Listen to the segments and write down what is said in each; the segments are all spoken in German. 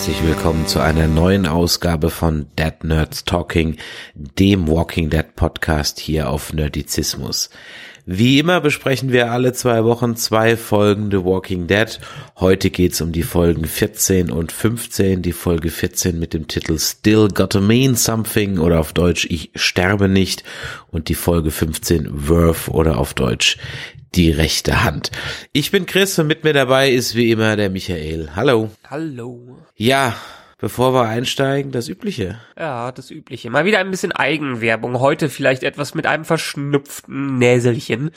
Herzlich willkommen zu einer neuen Ausgabe von Dead Nerds Talking, dem Walking Dead Podcast hier auf Nerdizismus. Wie immer besprechen wir alle zwei Wochen zwei Folgen The Walking Dead. Heute geht's um die Folgen 14 und 15. Die Folge 14 mit dem Titel Still Gotta Mean Something oder auf Deutsch Ich sterbe nicht und die Folge 15 Worth oder auf Deutsch die rechte Hand. Ich bin Chris und mit mir dabei ist wie immer der Michael. Hallo. Hallo. Ja, bevor wir einsteigen, das Übliche. Ja, das Übliche. Mal wieder ein bisschen Eigenwerbung. Heute vielleicht etwas mit einem verschnupften Näselchen.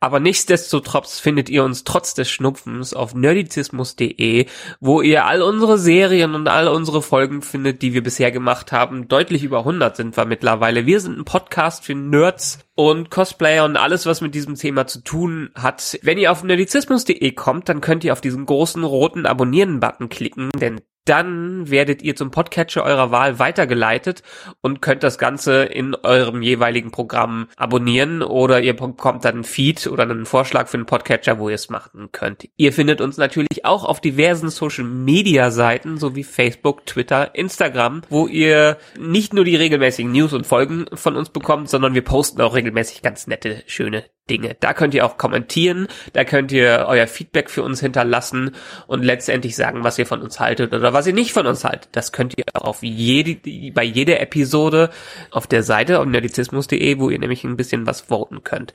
Aber nichtsdestotrotz findet ihr uns trotz des Schnupfens auf nerdizismus.de, wo ihr all unsere Serien und all unsere Folgen findet, die wir bisher gemacht haben. Deutlich über 100 sind wir mittlerweile. Wir sind ein Podcast für Nerds und Cosplayer und alles, was mit diesem Thema zu tun hat. Wenn ihr auf nerdizismus.de kommt, dann könnt ihr auf diesen großen roten Abonnieren-Button klicken, denn dann werdet ihr zum Podcatcher eurer Wahl weitergeleitet und könnt das Ganze in eurem jeweiligen Programm abonnieren oder ihr bekommt dann einen Feed oder einen Vorschlag für einen Podcatcher, wo ihr es machen könnt. Ihr findet uns natürlich auch auf diversen Social Media Seiten sowie Facebook, Twitter, Instagram, wo ihr nicht nur die regelmäßigen News und Folgen von uns bekommt, sondern wir posten auch regelmäßig ganz nette, schöne Dinge. Da könnt ihr auch kommentieren, da könnt ihr euer Feedback für uns hinterlassen und letztendlich sagen, was ihr von uns haltet oder was ihr nicht von uns haltet. Das könnt ihr auch auf jede, bei jeder Episode auf der Seite auf nerdizismus.de, wo ihr nämlich ein bisschen was voten könnt.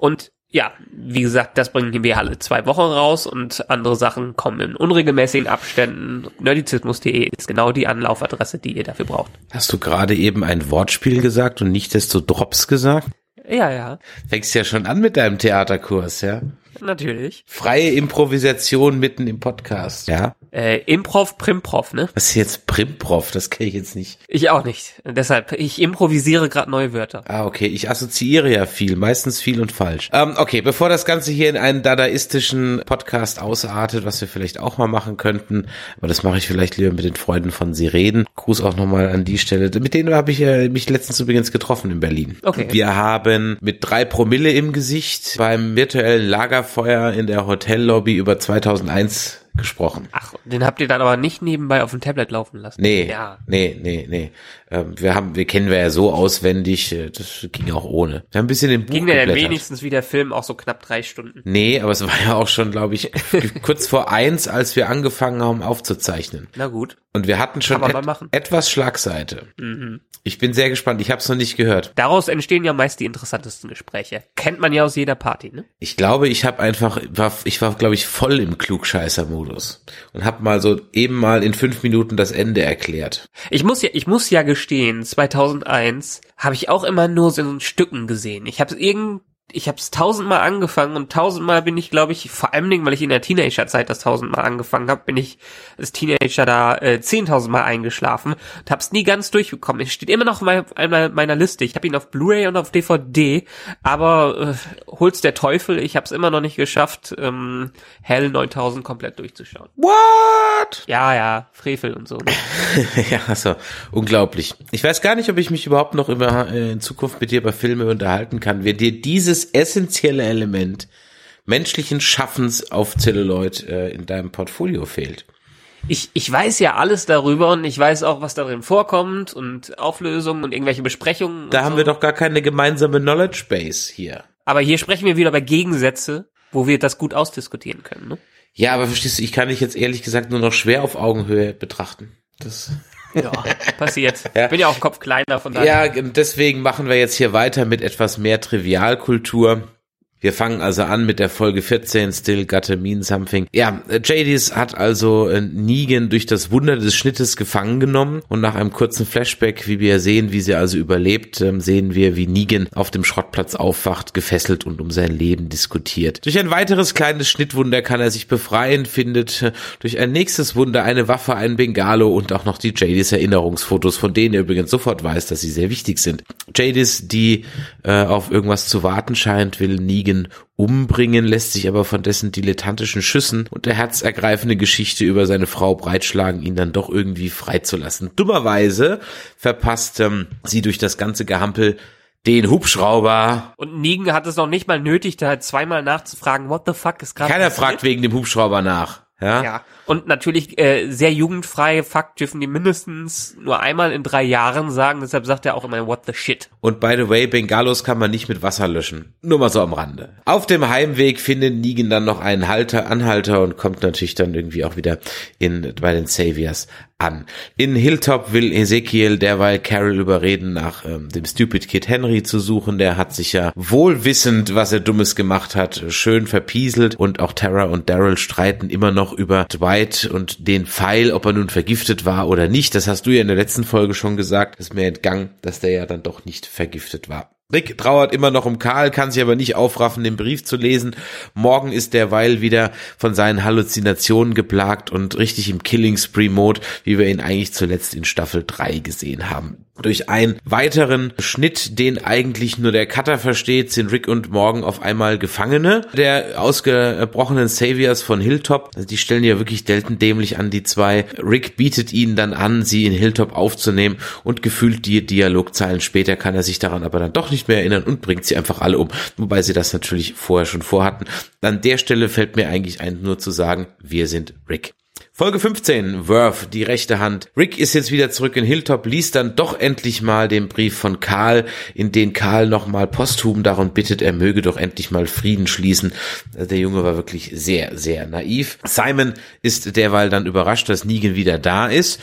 Und ja, wie gesagt, das bringen wir alle zwei Wochen raus und andere Sachen kommen in unregelmäßigen Abständen. Nerdizismus.de ist genau die Anlaufadresse, die ihr dafür braucht. Hast du gerade eben ein Wortspiel gesagt und nicht desto Drops gesagt? Ja, ja. Fängst ja schon an mit deinem Theaterkurs, ja? Natürlich. Freie Improvisation mitten im Podcast, ja? Äh, Improv, Primprov, ne? Was ist jetzt Primprov? Das kenne ich jetzt nicht. Ich auch nicht. Deshalb, ich improvisiere gerade neue Wörter. Ah, okay. Ich assoziiere ja viel, meistens viel und falsch. Ähm, okay, bevor das Ganze hier in einen dadaistischen Podcast ausartet, was wir vielleicht auch mal machen könnten, aber das mache ich vielleicht lieber mit den Freunden von Sie reden. Gruß auch nochmal an die Stelle. Mit denen habe ich äh, mich letztens übrigens getroffen in Berlin. Okay. Wir haben mit drei Promille im Gesicht beim virtuellen Lagerfeuer in der Hotellobby über 2001 gesprochen. Ach, den habt ihr dann aber nicht nebenbei auf dem Tablet laufen lassen. Nee, Ja. nee, nee, nee. Ähm, wir haben, wir kennen wir ja so auswendig, äh, das ging auch ohne. Wir haben ein bisschen den Buch Ging geblättert. wenigstens wie der Film auch so knapp drei Stunden? Nee, aber es war ja auch schon, glaube ich, kurz vor eins, als wir angefangen haben aufzuzeichnen. Na gut. Und wir hatten schon et etwas Schlagseite. Mhm. Ich bin sehr gespannt. Ich habe es noch nicht gehört. Daraus entstehen ja meist die interessantesten Gespräche. Kennt man ja aus jeder Party, ne? Ich glaube, ich habe einfach, war, ich war, glaube ich, voll im Klugscheißer-Modus und habe mal so eben mal in fünf Minuten das Ende erklärt. Ich muss ja, ich muss ja gestehen, 2001 habe ich auch immer nur so in Stücken gesehen. Ich habe irgend ich habe es tausendmal angefangen und tausendmal bin ich, glaube ich, vor allem, weil ich in der Teenagerzeit das tausendmal angefangen habe, bin ich als Teenager da äh, zehntausendmal eingeschlafen und habe es nie ganz durchbekommen. Es steht immer noch in meiner, meiner Liste. Ich habe ihn auf Blu-ray und auf DVD, aber äh, hol's der Teufel. Ich habe es immer noch nicht geschafft, ähm, Hell 9000 komplett durchzuschauen. What? Ja, ja, Frevel und so. Ne? ja, also unglaublich. Ich weiß gar nicht, ob ich mich überhaupt noch über, äh, in Zukunft mit dir über Filme unterhalten kann. Wer dir dieses essentielle Element menschlichen Schaffens auf Zelluloid äh, in deinem Portfolio fehlt. ich, ich weiß ja alles darüber und ich weiß auch, was darin vorkommt und Auflösungen und irgendwelche Besprechungen. Da haben so. wir doch gar keine gemeinsame Knowledge Base hier. Aber hier sprechen wir wieder über Gegensätze, wo wir das gut ausdiskutieren können. Ne? Ja, aber verstehst du, ich kann dich jetzt ehrlich gesagt nur noch schwer auf Augenhöhe betrachten. Das Ja, passiert. Ja. Bin ja auch Kopf kleiner, von daher. Ja, deswegen machen wir jetzt hier weiter mit etwas mehr Trivialkultur. Wir fangen also an mit der Folge 14, Still Gotta Mean Something. Ja, Jadis hat also äh, Negan durch das Wunder des Schnittes gefangen genommen und nach einem kurzen Flashback, wie wir sehen, wie sie also überlebt, ähm, sehen wir, wie Negan auf dem Schrottplatz aufwacht, gefesselt und um sein Leben diskutiert. Durch ein weiteres kleines Schnittwunder kann er sich befreien, findet äh, durch ein nächstes Wunder eine Waffe, einen Bengalo und auch noch die Jadis Erinnerungsfotos, von denen er übrigens sofort weiß, dass sie sehr wichtig sind. Jadis, die äh, auf irgendwas zu warten scheint, will Negan Negan umbringen, lässt sich aber von dessen dilettantischen Schüssen und der herzergreifende Geschichte über seine Frau breitschlagen, ihn dann doch irgendwie freizulassen. Dummerweise verpasst ähm, sie durch das ganze Gehampel den Hubschrauber. Und Negan hat es noch nicht mal nötig, da zweimal nachzufragen, what the fuck ist gerade Keiner fragt wegen dem Hubschrauber nach. Ja. ja. Und natürlich äh, sehr jugendfrei, Fakt dürfen die mindestens nur einmal in drei Jahren sagen, deshalb sagt er auch immer what the shit. Und by the way, Bengalos kann man nicht mit Wasser löschen. Nur mal so am Rande. Auf dem Heimweg findet Negan dann noch einen Halter, Anhalter und kommt natürlich dann irgendwie auch wieder in, bei den Saviors an. In Hilltop will Ezekiel derweil Carol überreden, nach ähm, dem Stupid Kid Henry zu suchen. Der hat sich ja wohlwissend, was er Dummes gemacht hat, schön verpieselt. Und auch Tara und Daryl streiten immer noch über Dwight und den Pfeil, ob er nun vergiftet war oder nicht. Das hast du ja in der letzten Folge schon gesagt. Ist mir entgangen, dass der ja dann doch nicht vergiftet war. Rick trauert immer noch um Karl, kann sich aber nicht aufraffen, den Brief zu lesen. Morgen ist derweil wieder von seinen Halluzinationen geplagt und richtig im Killing Spree Mode, wie wir ihn eigentlich zuletzt in Staffel 3 gesehen haben. Durch einen weiteren Schnitt, den eigentlich nur der Cutter versteht, sind Rick und Morgan auf einmal Gefangene der ausgebrochenen Saviors von Hilltop. Also die stellen ja wirklich deltendämlich an, die zwei. Rick bietet ihnen dann an, sie in Hilltop aufzunehmen und gefühlt die Dialogzeilen später kann er sich daran aber dann doch nicht mehr erinnern und bringt sie einfach alle um. Wobei sie das natürlich vorher schon vorhatten. An der Stelle fällt mir eigentlich ein, nur zu sagen, wir sind Rick. Folge 15, Worth, die rechte Hand. Rick ist jetzt wieder zurück in Hilltop, liest dann doch endlich mal den Brief von Karl, in den Karl nochmal posthum darum bittet, er möge doch endlich mal Frieden schließen. Der Junge war wirklich sehr, sehr naiv. Simon ist derweil dann überrascht, dass Negan wieder da ist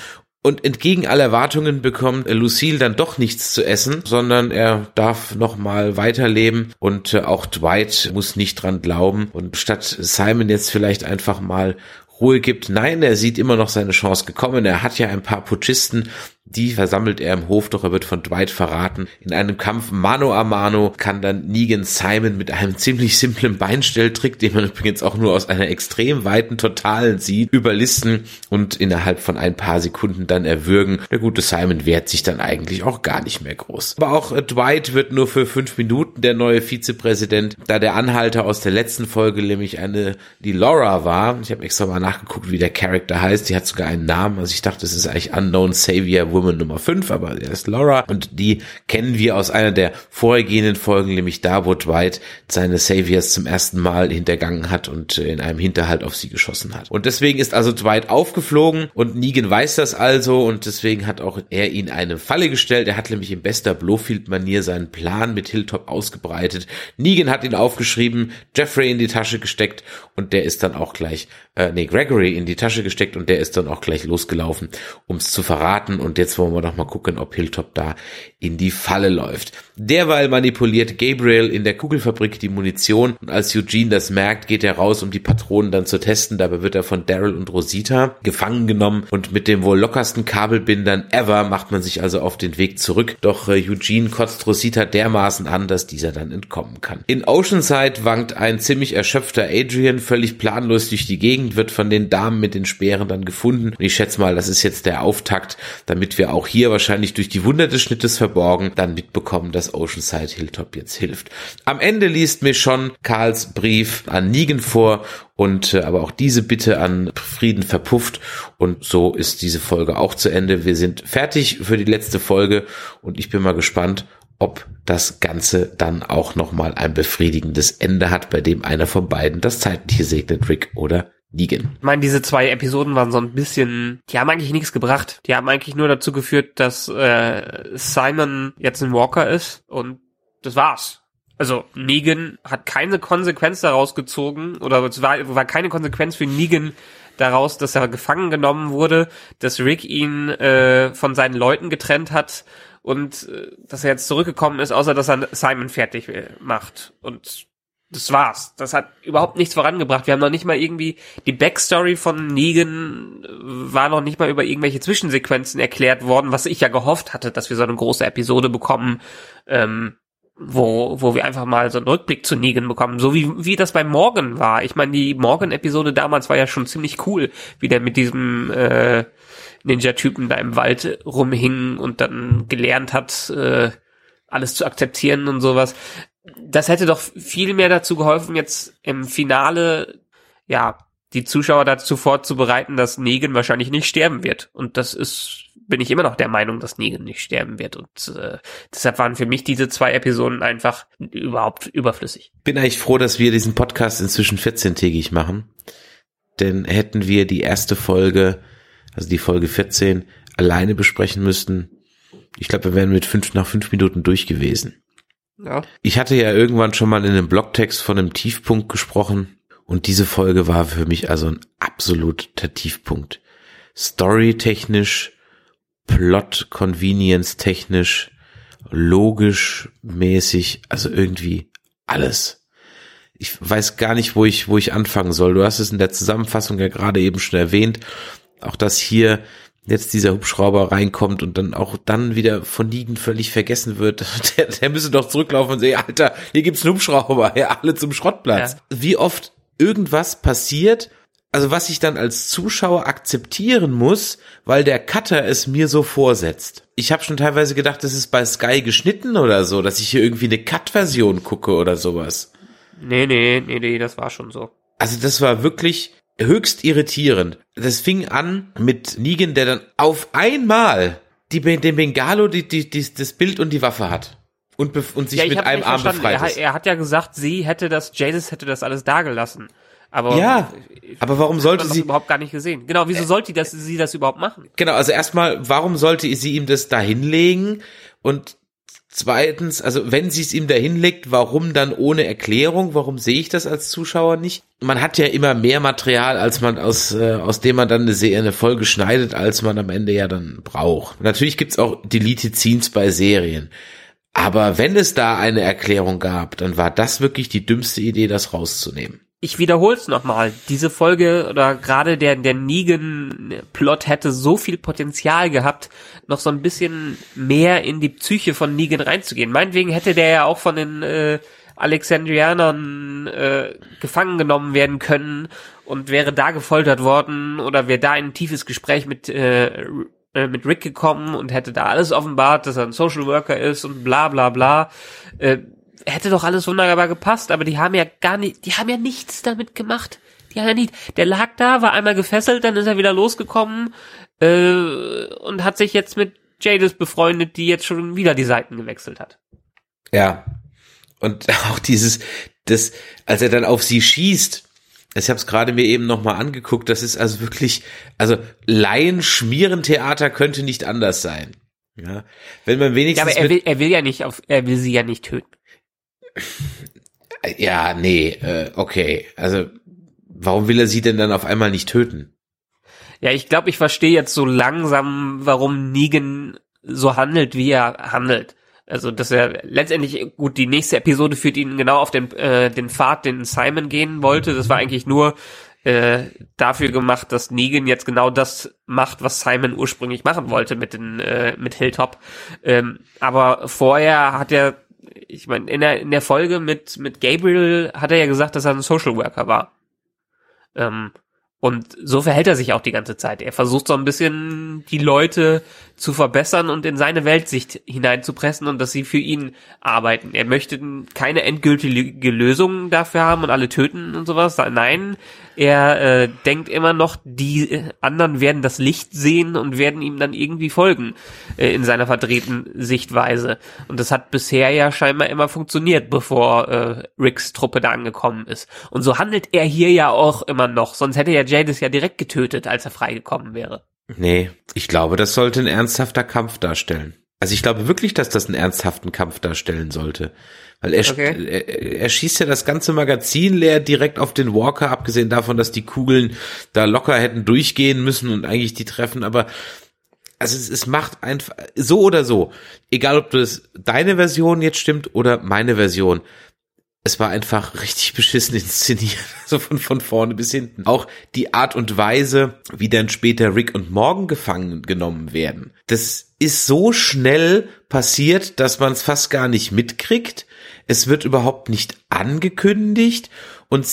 und entgegen aller Erwartungen bekommt Lucille dann doch nichts zu essen, sondern er darf noch mal weiterleben und äh, auch Dwight muss nicht dran glauben. Und statt Simon jetzt vielleicht einfach mal Ruhe gibt. Nein, er sieht immer noch seine Chance gekommen. Er hat ja ein paar Putschisten die versammelt er im Hof, doch er wird von Dwight verraten. In einem Kampf Mano a Mano kann dann Negan Simon mit einem ziemlich simplen Beinstelltrick, den man übrigens auch nur aus einer extrem weiten Totalen sieht, überlisten und innerhalb von ein paar Sekunden dann erwürgen. Der gute Simon wehrt sich dann eigentlich auch gar nicht mehr groß. Aber auch äh, Dwight wird nur für fünf Minuten der neue Vizepräsident, da der Anhalter aus der letzten Folge nämlich eine, die Laura war. Ich habe extra mal nachgeguckt, wie der Charakter heißt. Die hat sogar einen Namen. Also ich dachte, es ist eigentlich Unknown Savior Woman Nummer 5, aber er ist Laura und die kennen wir aus einer der vorhergehenden Folgen, nämlich da, wo Dwight seine Saviors zum ersten Mal hintergangen hat und in einem Hinterhalt auf sie geschossen hat. Und deswegen ist also Dwight aufgeflogen und Negan weiß das also und deswegen hat auch er ihn eine Falle gestellt. Er hat nämlich in bester Blowfield-Manier seinen Plan mit Hilltop ausgebreitet. Negan hat ihn aufgeschrieben, Jeffrey in die Tasche gesteckt und der ist dann auch gleich, äh, nee, Gregory in die Tasche gesteckt und der ist dann auch gleich losgelaufen, um es zu verraten und jetzt wollen wir doch mal gucken, ob Hilltop da in die Falle läuft. Derweil manipuliert Gabriel in der Kugelfabrik die Munition und als Eugene das merkt, geht er raus, um die Patronen dann zu testen. Dabei wird er von Daryl und Rosita gefangen genommen und mit dem wohl lockersten Kabelbindern ever macht man sich also auf den Weg zurück. Doch äh, Eugene kotzt Rosita dermaßen an, dass dieser dann entkommen kann. In Oceanside wankt ein ziemlich erschöpfter Adrian völlig planlos durch die Gegend, wird von den Damen mit den Speeren dann gefunden. Und ich schätze mal, das ist jetzt der Auftakt, damit wir auch hier wahrscheinlich durch die Wunder des Schnittes verborgen dann mitbekommen, dass Oceanside Hilltop jetzt hilft. Am Ende liest mir schon Karls Brief an Negan vor und äh, aber auch diese Bitte an Frieden verpufft und so ist diese Folge auch zu Ende. Wir sind fertig für die letzte Folge und ich bin mal gespannt, ob das Ganze dann auch nochmal ein befriedigendes Ende hat, bei dem einer von beiden das Zeitliche segnet, Rick oder Negan. Ich meine, diese zwei Episoden waren so ein bisschen, die haben eigentlich nichts gebracht. Die haben eigentlich nur dazu geführt, dass äh, Simon jetzt ein Walker ist und das war's. Also Negan hat keine Konsequenz daraus gezogen oder es war, war keine Konsequenz für Negan daraus, dass er gefangen genommen wurde, dass Rick ihn äh, von seinen Leuten getrennt hat und äh, dass er jetzt zurückgekommen ist, außer dass er Simon fertig äh, macht. Und das war's. Das hat überhaupt nichts vorangebracht. Wir haben noch nicht mal irgendwie, die Backstory von Negan war noch nicht mal über irgendwelche Zwischensequenzen erklärt worden, was ich ja gehofft hatte, dass wir so eine große Episode bekommen, ähm, wo, wo wir einfach mal so einen Rückblick zu Negan bekommen, so wie, wie das bei Morgan war. Ich meine, die Morgan-Episode damals war ja schon ziemlich cool, wie der mit diesem äh, Ninja-Typen da im Wald rumhing und dann gelernt hat, äh, alles zu akzeptieren und sowas. Das hätte doch viel mehr dazu geholfen, jetzt im Finale, ja, die Zuschauer dazu vorzubereiten, dass Negan wahrscheinlich nicht sterben wird. Und das ist bin ich immer noch der Meinung, dass Negan nicht sterben wird. Und äh, deshalb waren für mich diese zwei Episoden einfach überhaupt überflüssig. Bin eigentlich froh, dass wir diesen Podcast inzwischen 14-tägig machen. Denn hätten wir die erste Folge, also die Folge 14, alleine besprechen müssten, ich glaube, wir wären mit fünf, nach fünf Minuten durch gewesen. Ja. Ich hatte ja irgendwann schon mal in einem Blogtext von einem Tiefpunkt gesprochen und diese Folge war für mich also ein absoluter Tiefpunkt. Storytechnisch, Plot Convenience technisch, logisch mäßig, also irgendwie alles. Ich weiß gar nicht, wo ich, wo ich anfangen soll. Du hast es in der Zusammenfassung ja gerade eben schon erwähnt. Auch dass hier jetzt dieser Hubschrauber reinkommt und dann auch dann wieder von Nigen völlig vergessen wird. Der, der müsse doch zurücklaufen und sagen, Alter, hier gibt's einen Hubschrauber, ja, alle zum Schrottplatz. Ja. Wie oft irgendwas passiert, also was ich dann als Zuschauer akzeptieren muss, weil der Cutter es mir so vorsetzt. Ich habe schon teilweise gedacht, das ist bei Sky geschnitten oder so, dass ich hier irgendwie eine Cut-Version gucke oder sowas. Nee, nee, nee, nee, das war schon so. Also das war wirklich höchst irritierend. Das fing an mit Negan, der dann auf einmal die, den Bengalo, die, die, die, das Bild und die Waffe hat. Und, und sich ja, mit einem Arm befreit er, er, hat ja gesagt, sie hätte das, Jadis hätte das alles dagelassen. Aber ja, aber warum sollte sie überhaupt gar nicht gesehen? Genau, wieso sollte das, sie das überhaupt machen? Genau, also erstmal, warum sollte sie ihm das da hinlegen? Und zweitens, also wenn sie es ihm da hinlegt, warum dann ohne Erklärung? Warum sehe ich das als Zuschauer nicht? Man hat ja immer mehr Material, als man aus äh, aus dem man dann eine, Serie, eine Folge schneidet, als man am Ende ja dann braucht. Natürlich gibt's auch Deleted Scenes bei Serien. Aber wenn es da eine Erklärung gab, dann war das wirklich die dümmste Idee, das rauszunehmen ich wiederhole es nochmal. Diese Folge oder gerade der, der Negan-Plot hätte so viel Potenzial gehabt, noch so ein bisschen mehr in die Psyche von Negan reinzugehen. Meinetwegen hätte der ja auch von den äh, Alexandrianern äh, gefangen genommen werden können und wäre da gefoltert worden oder wäre da in ein tiefes Gespräch mit äh, äh, mit Rick gekommen und hätte da alles offenbart, dass er ein Social Worker ist und bla bla bla. Äh, hätte doch alles wunderbar gepasst, aber die haben ja gar nicht, die haben ja nichts damit gemacht. Die haben ja nicht, der lag da, war einmal gefesselt, dann ist er wieder losgekommen äh, und hat sich jetzt mit Jadis befreundet, die jetzt schon wieder die Seiten gewechselt hat. Ja. Und auch dieses, das, als er dann auf sie schießt, ich habe es gerade mir eben nochmal angeguckt, das ist also wirklich, also Laien-Schmierentheater könnte nicht anders sein. Ja, wenn man wenigstens. Ja, aber er will, er will ja nicht auf, er will sie ja nicht töten. Ja, nee, äh, okay. Also, warum will er sie denn dann auf einmal nicht töten? Ja, ich glaube, ich verstehe jetzt so langsam, warum Negan so handelt, wie er handelt. Also, dass er letztendlich, gut, die nächste Episode führt ihn genau auf den, äh, den Pfad, den Simon gehen wollte. Das war eigentlich nur äh, dafür gemacht, dass Negan jetzt genau das macht, was Simon ursprünglich machen wollte mit den äh, mit Hilltop. Ähm, aber vorher hat er ich meine, in der, in der Folge mit, mit Gabriel hat er ja gesagt, dass er ein Social Worker war. Ähm, und so verhält er sich auch die ganze Zeit. Er versucht so ein bisschen die Leute zu verbessern und in seine Weltsicht hineinzupressen und dass sie für ihn arbeiten. Er möchte keine endgültige Lösung dafür haben und alle töten und sowas. Nein, er äh, denkt immer noch, die anderen werden das Licht sehen und werden ihm dann irgendwie folgen äh, in seiner verdrehten Sichtweise. Und das hat bisher ja scheinbar immer funktioniert, bevor äh, Ricks Truppe da angekommen ist. Und so handelt er hier ja auch immer noch. Sonst hätte ja Jadis ja direkt getötet, als er freigekommen wäre. Nee, ich glaube, das sollte ein ernsthafter Kampf darstellen. Also ich glaube wirklich, dass das einen ernsthaften Kampf darstellen sollte. Weil er, okay. er, er, schießt ja das ganze Magazin leer direkt auf den Walker, abgesehen davon, dass die Kugeln da locker hätten durchgehen müssen und eigentlich die treffen, aber also es, es macht einfach so oder so, egal ob das deine Version jetzt stimmt oder meine Version, es war einfach richtig beschissen inszeniert, so von, von vorne bis hinten. Auch die Art und Weise, wie dann später Rick und Morgan gefangen genommen werden. Das ist so schnell passiert, dass man es fast gar nicht mitkriegt. Es wird überhaupt nicht angekündigt und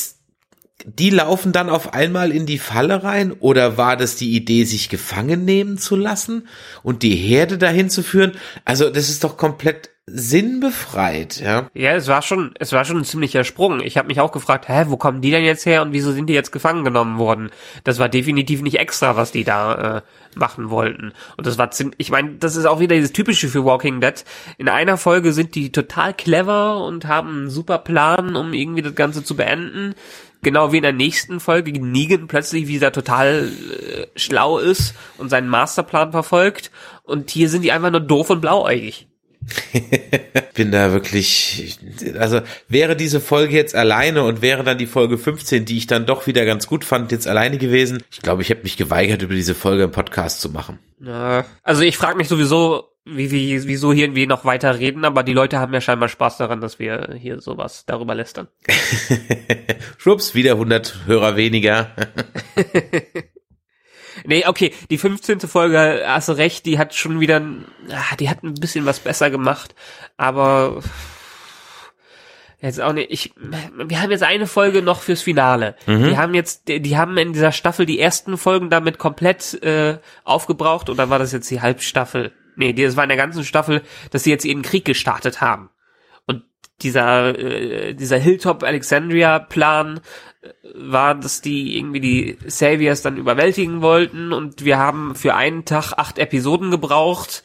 die laufen dann auf einmal in die Falle rein oder war das die Idee, sich gefangen nehmen zu lassen und die Herde dahin zu führen? Also das ist doch komplett sinnbefreit, ja. Ja, es war schon, es war schon ein ziemlicher Sprung. Ich habe mich auch gefragt, hä, wo kommen die denn jetzt her und wieso sind die jetzt gefangen genommen worden? Das war definitiv nicht extra, was die da äh, machen wollten. Und das war ziemlich, ich meine, das ist auch wieder dieses typische für Walking Dead. In einer Folge sind die total clever und haben einen super Plan, um irgendwie das Ganze zu beenden. Genau wie in der nächsten Folge Negan plötzlich wieder total äh, schlau ist und seinen Masterplan verfolgt. Und hier sind die einfach nur doof und blauäugig. bin da wirklich, also wäre diese Folge jetzt alleine und wäre dann die Folge 15, die ich dann doch wieder ganz gut fand, jetzt alleine gewesen. Ich glaube, ich hätte mich geweigert, über diese Folge im Podcast zu machen. Also ich frage mich sowieso, wie, wie, wieso hier irgendwie noch weiter reden, aber die Leute haben ja scheinbar Spaß daran, dass wir hier sowas darüber lästern. Schwupps, wieder 100 Hörer weniger. Nee, okay, die 15. Folge, hast du recht, die hat schon wieder, ah, die hat ein bisschen was besser gemacht, aber jetzt auch nicht, ich, wir haben jetzt eine Folge noch fürs Finale. Mhm. Die haben jetzt, die, die, haben in dieser Staffel die ersten Folgen damit komplett äh, aufgebraucht, oder war das jetzt die Halbstaffel? Nee, das war in der ganzen Staffel, dass sie jetzt ihren Krieg gestartet haben. Dieser, äh, dieser Hilltop Alexandria Plan war, dass die irgendwie die Saviors dann überwältigen wollten und wir haben für einen Tag acht Episoden gebraucht.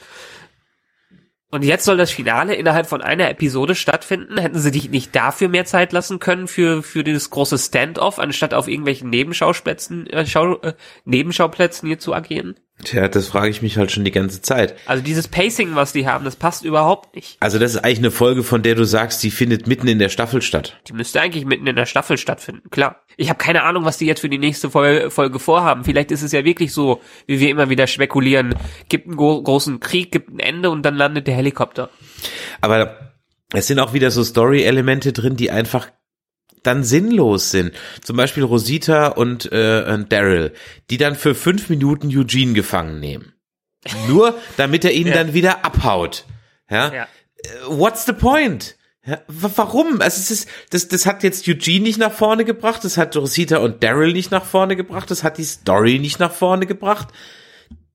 Und jetzt soll das Finale innerhalb von einer Episode stattfinden. Hätten sie dich nicht dafür mehr Zeit lassen können für für dieses große Standoff, anstatt auf irgendwelchen Nebenschauplätzen äh, Schau, äh, Nebenschauplätzen hier zu agieren? Tja, das frage ich mich halt schon die ganze Zeit. Also dieses Pacing, was die haben, das passt überhaupt nicht. Also das ist eigentlich eine Folge, von der du sagst, die findet mitten in der Staffel statt. Die müsste eigentlich mitten in der Staffel stattfinden, klar. Ich habe keine Ahnung, was die jetzt für die nächste Folge vorhaben. Vielleicht ist es ja wirklich so, wie wir immer wieder spekulieren. Gibt einen großen Krieg, gibt ein Ende und dann landet der Helikopter. Aber es sind auch wieder so Story-Elemente drin, die einfach dann sinnlos sind. Zum Beispiel Rosita und, äh, und Daryl, die dann für fünf Minuten Eugene gefangen nehmen. Nur damit er ihn ja. dann wieder abhaut. Ja? ja. Äh, what's the point? Ja, warum? Also es ist, das, das hat jetzt Eugene nicht nach vorne gebracht, das hat Rosita und Daryl nicht nach vorne gebracht, das hat die Story nicht nach vorne gebracht.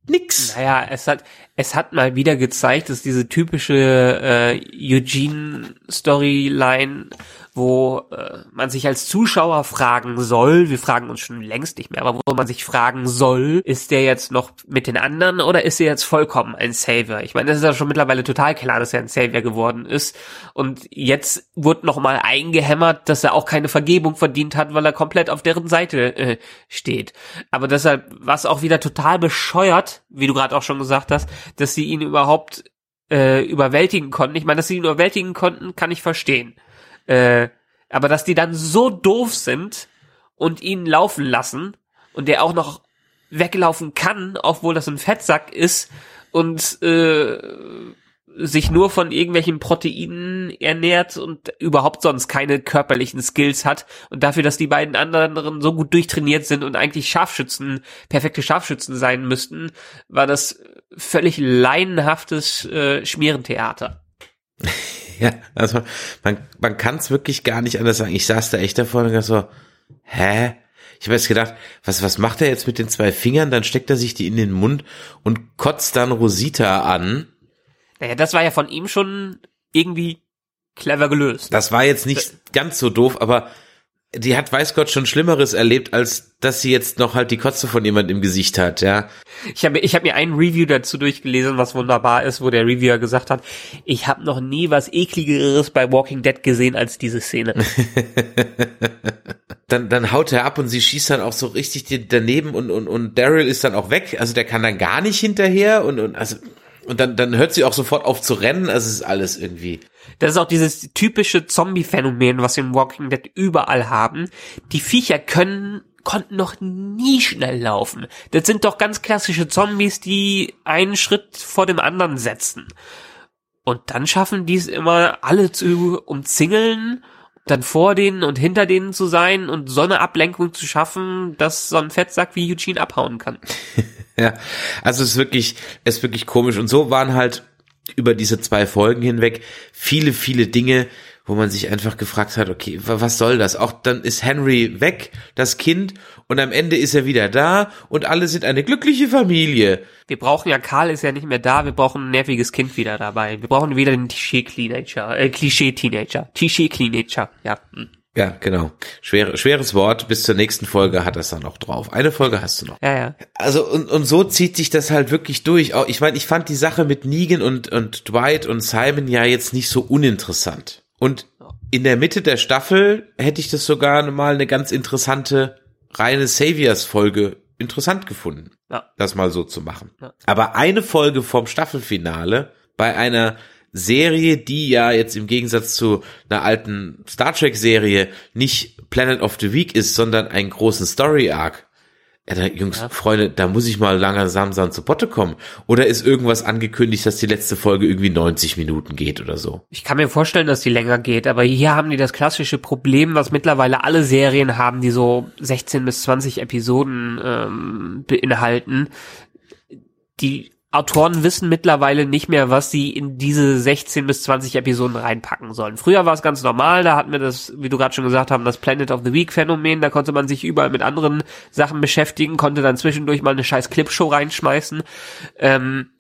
Nix. Naja, es hat, es hat mal wieder gezeigt, dass diese typische äh, Eugene-Storyline wo äh, man sich als Zuschauer fragen soll, wir fragen uns schon längst nicht mehr, aber wo man sich fragen soll, ist der jetzt noch mit den anderen oder ist er jetzt vollkommen ein Savior? Ich meine, das ist ja schon mittlerweile total klar, dass er ein Savior geworden ist. Und jetzt wird nochmal eingehämmert, dass er auch keine Vergebung verdient hat, weil er komplett auf deren Seite äh, steht. Aber deshalb war es auch wieder total bescheuert, wie du gerade auch schon gesagt hast, dass sie ihn überhaupt äh, überwältigen konnten. Ich meine, dass sie ihn überwältigen konnten, kann ich verstehen. Äh, aber dass die dann so doof sind und ihn laufen lassen und der auch noch weglaufen kann, obwohl das ein Fettsack ist und äh, sich nur von irgendwelchen Proteinen ernährt und überhaupt sonst keine körperlichen Skills hat und dafür, dass die beiden anderen so gut durchtrainiert sind und eigentlich Scharfschützen, perfekte Scharfschützen sein müssten, war das völlig laienhaftes äh, Schmierentheater. Ja, also man, man kann es wirklich gar nicht anders sagen. Ich saß da echt davor und so, hä? Ich habe jetzt gedacht, was, was macht er jetzt mit den zwei Fingern? Dann steckt er sich die in den Mund und kotzt dann Rosita an. Naja, das war ja von ihm schon irgendwie clever gelöst. Das war jetzt nicht das ganz so doof, aber die hat weiß Gott schon Schlimmeres erlebt, als dass sie jetzt noch halt die Kotze von jemand im Gesicht hat, ja. Ich habe ich hab mir ein Review dazu durchgelesen, was wunderbar ist, wo der Reviewer gesagt hat, ich habe noch nie was ekligeres bei Walking Dead gesehen als diese Szene. dann, dann haut er ab und sie schießt dann auch so richtig daneben und, und, und Daryl ist dann auch weg, also der kann dann gar nicht hinterher und, und also und dann, dann hört sie auch sofort auf zu rennen, also es ist alles irgendwie. Das ist auch dieses typische Zombie-Phänomen, was wir im Walking Dead überall haben. Die Viecher können konnten noch nie schnell laufen. Das sind doch ganz klassische Zombies, die einen Schritt vor dem anderen setzen. Und dann schaffen die es immer, alle zu umzingeln dann vor denen und hinter denen zu sein und so eine Ablenkung zu schaffen, dass so ein Fettsack wie Eugene abhauen kann. ja, also es ist wirklich, es ist wirklich komisch. Und so waren halt über diese zwei Folgen hinweg viele, viele Dinge, wo man sich einfach gefragt hat, okay, was soll das? Auch dann ist Henry weg, das Kind, und am Ende ist er wieder da und alle sind eine glückliche Familie. Wir brauchen ja, Karl ist ja nicht mehr da, wir brauchen ein nerviges Kind wieder dabei. Wir brauchen wieder den Klischee-Teenager, äh, Klischee-Teenager, Klischee-Teenager, ja. Ja, genau. Schwere, schweres Wort. Bis zur nächsten Folge hat das dann noch drauf. Eine Folge hast du noch. Ja, ja. Also, und, und so zieht sich das halt wirklich durch. Ich meine, ich fand die Sache mit Negan und, und Dwight und Simon ja jetzt nicht so uninteressant. Und in der Mitte der Staffel hätte ich das sogar mal eine ganz interessante reine Saviors-Folge interessant gefunden, ja. das mal so zu machen. Ja. Aber eine Folge vom Staffelfinale bei einer Serie, die ja jetzt im Gegensatz zu einer alten Star Trek Serie nicht Planet of the Week ist, sondern einen großen Story Arc. Ja, da, Jungs, ja. Freunde, da muss ich mal langsam zu Potte kommen. Oder ist irgendwas angekündigt, dass die letzte Folge irgendwie 90 Minuten geht oder so? Ich kann mir vorstellen, dass die länger geht, aber hier haben die das klassische Problem, was mittlerweile alle Serien haben, die so 16 bis 20 Episoden ähm, beinhalten. Die Autoren wissen mittlerweile nicht mehr, was sie in diese 16 bis 20 Episoden reinpacken sollen. Früher war es ganz normal, da hatten wir das, wie du gerade schon gesagt haben, das Planet of the Week Phänomen, da konnte man sich überall mit anderen Sachen beschäftigen, konnte dann zwischendurch mal eine scheiß Clipshow reinschmeißen. Ähm,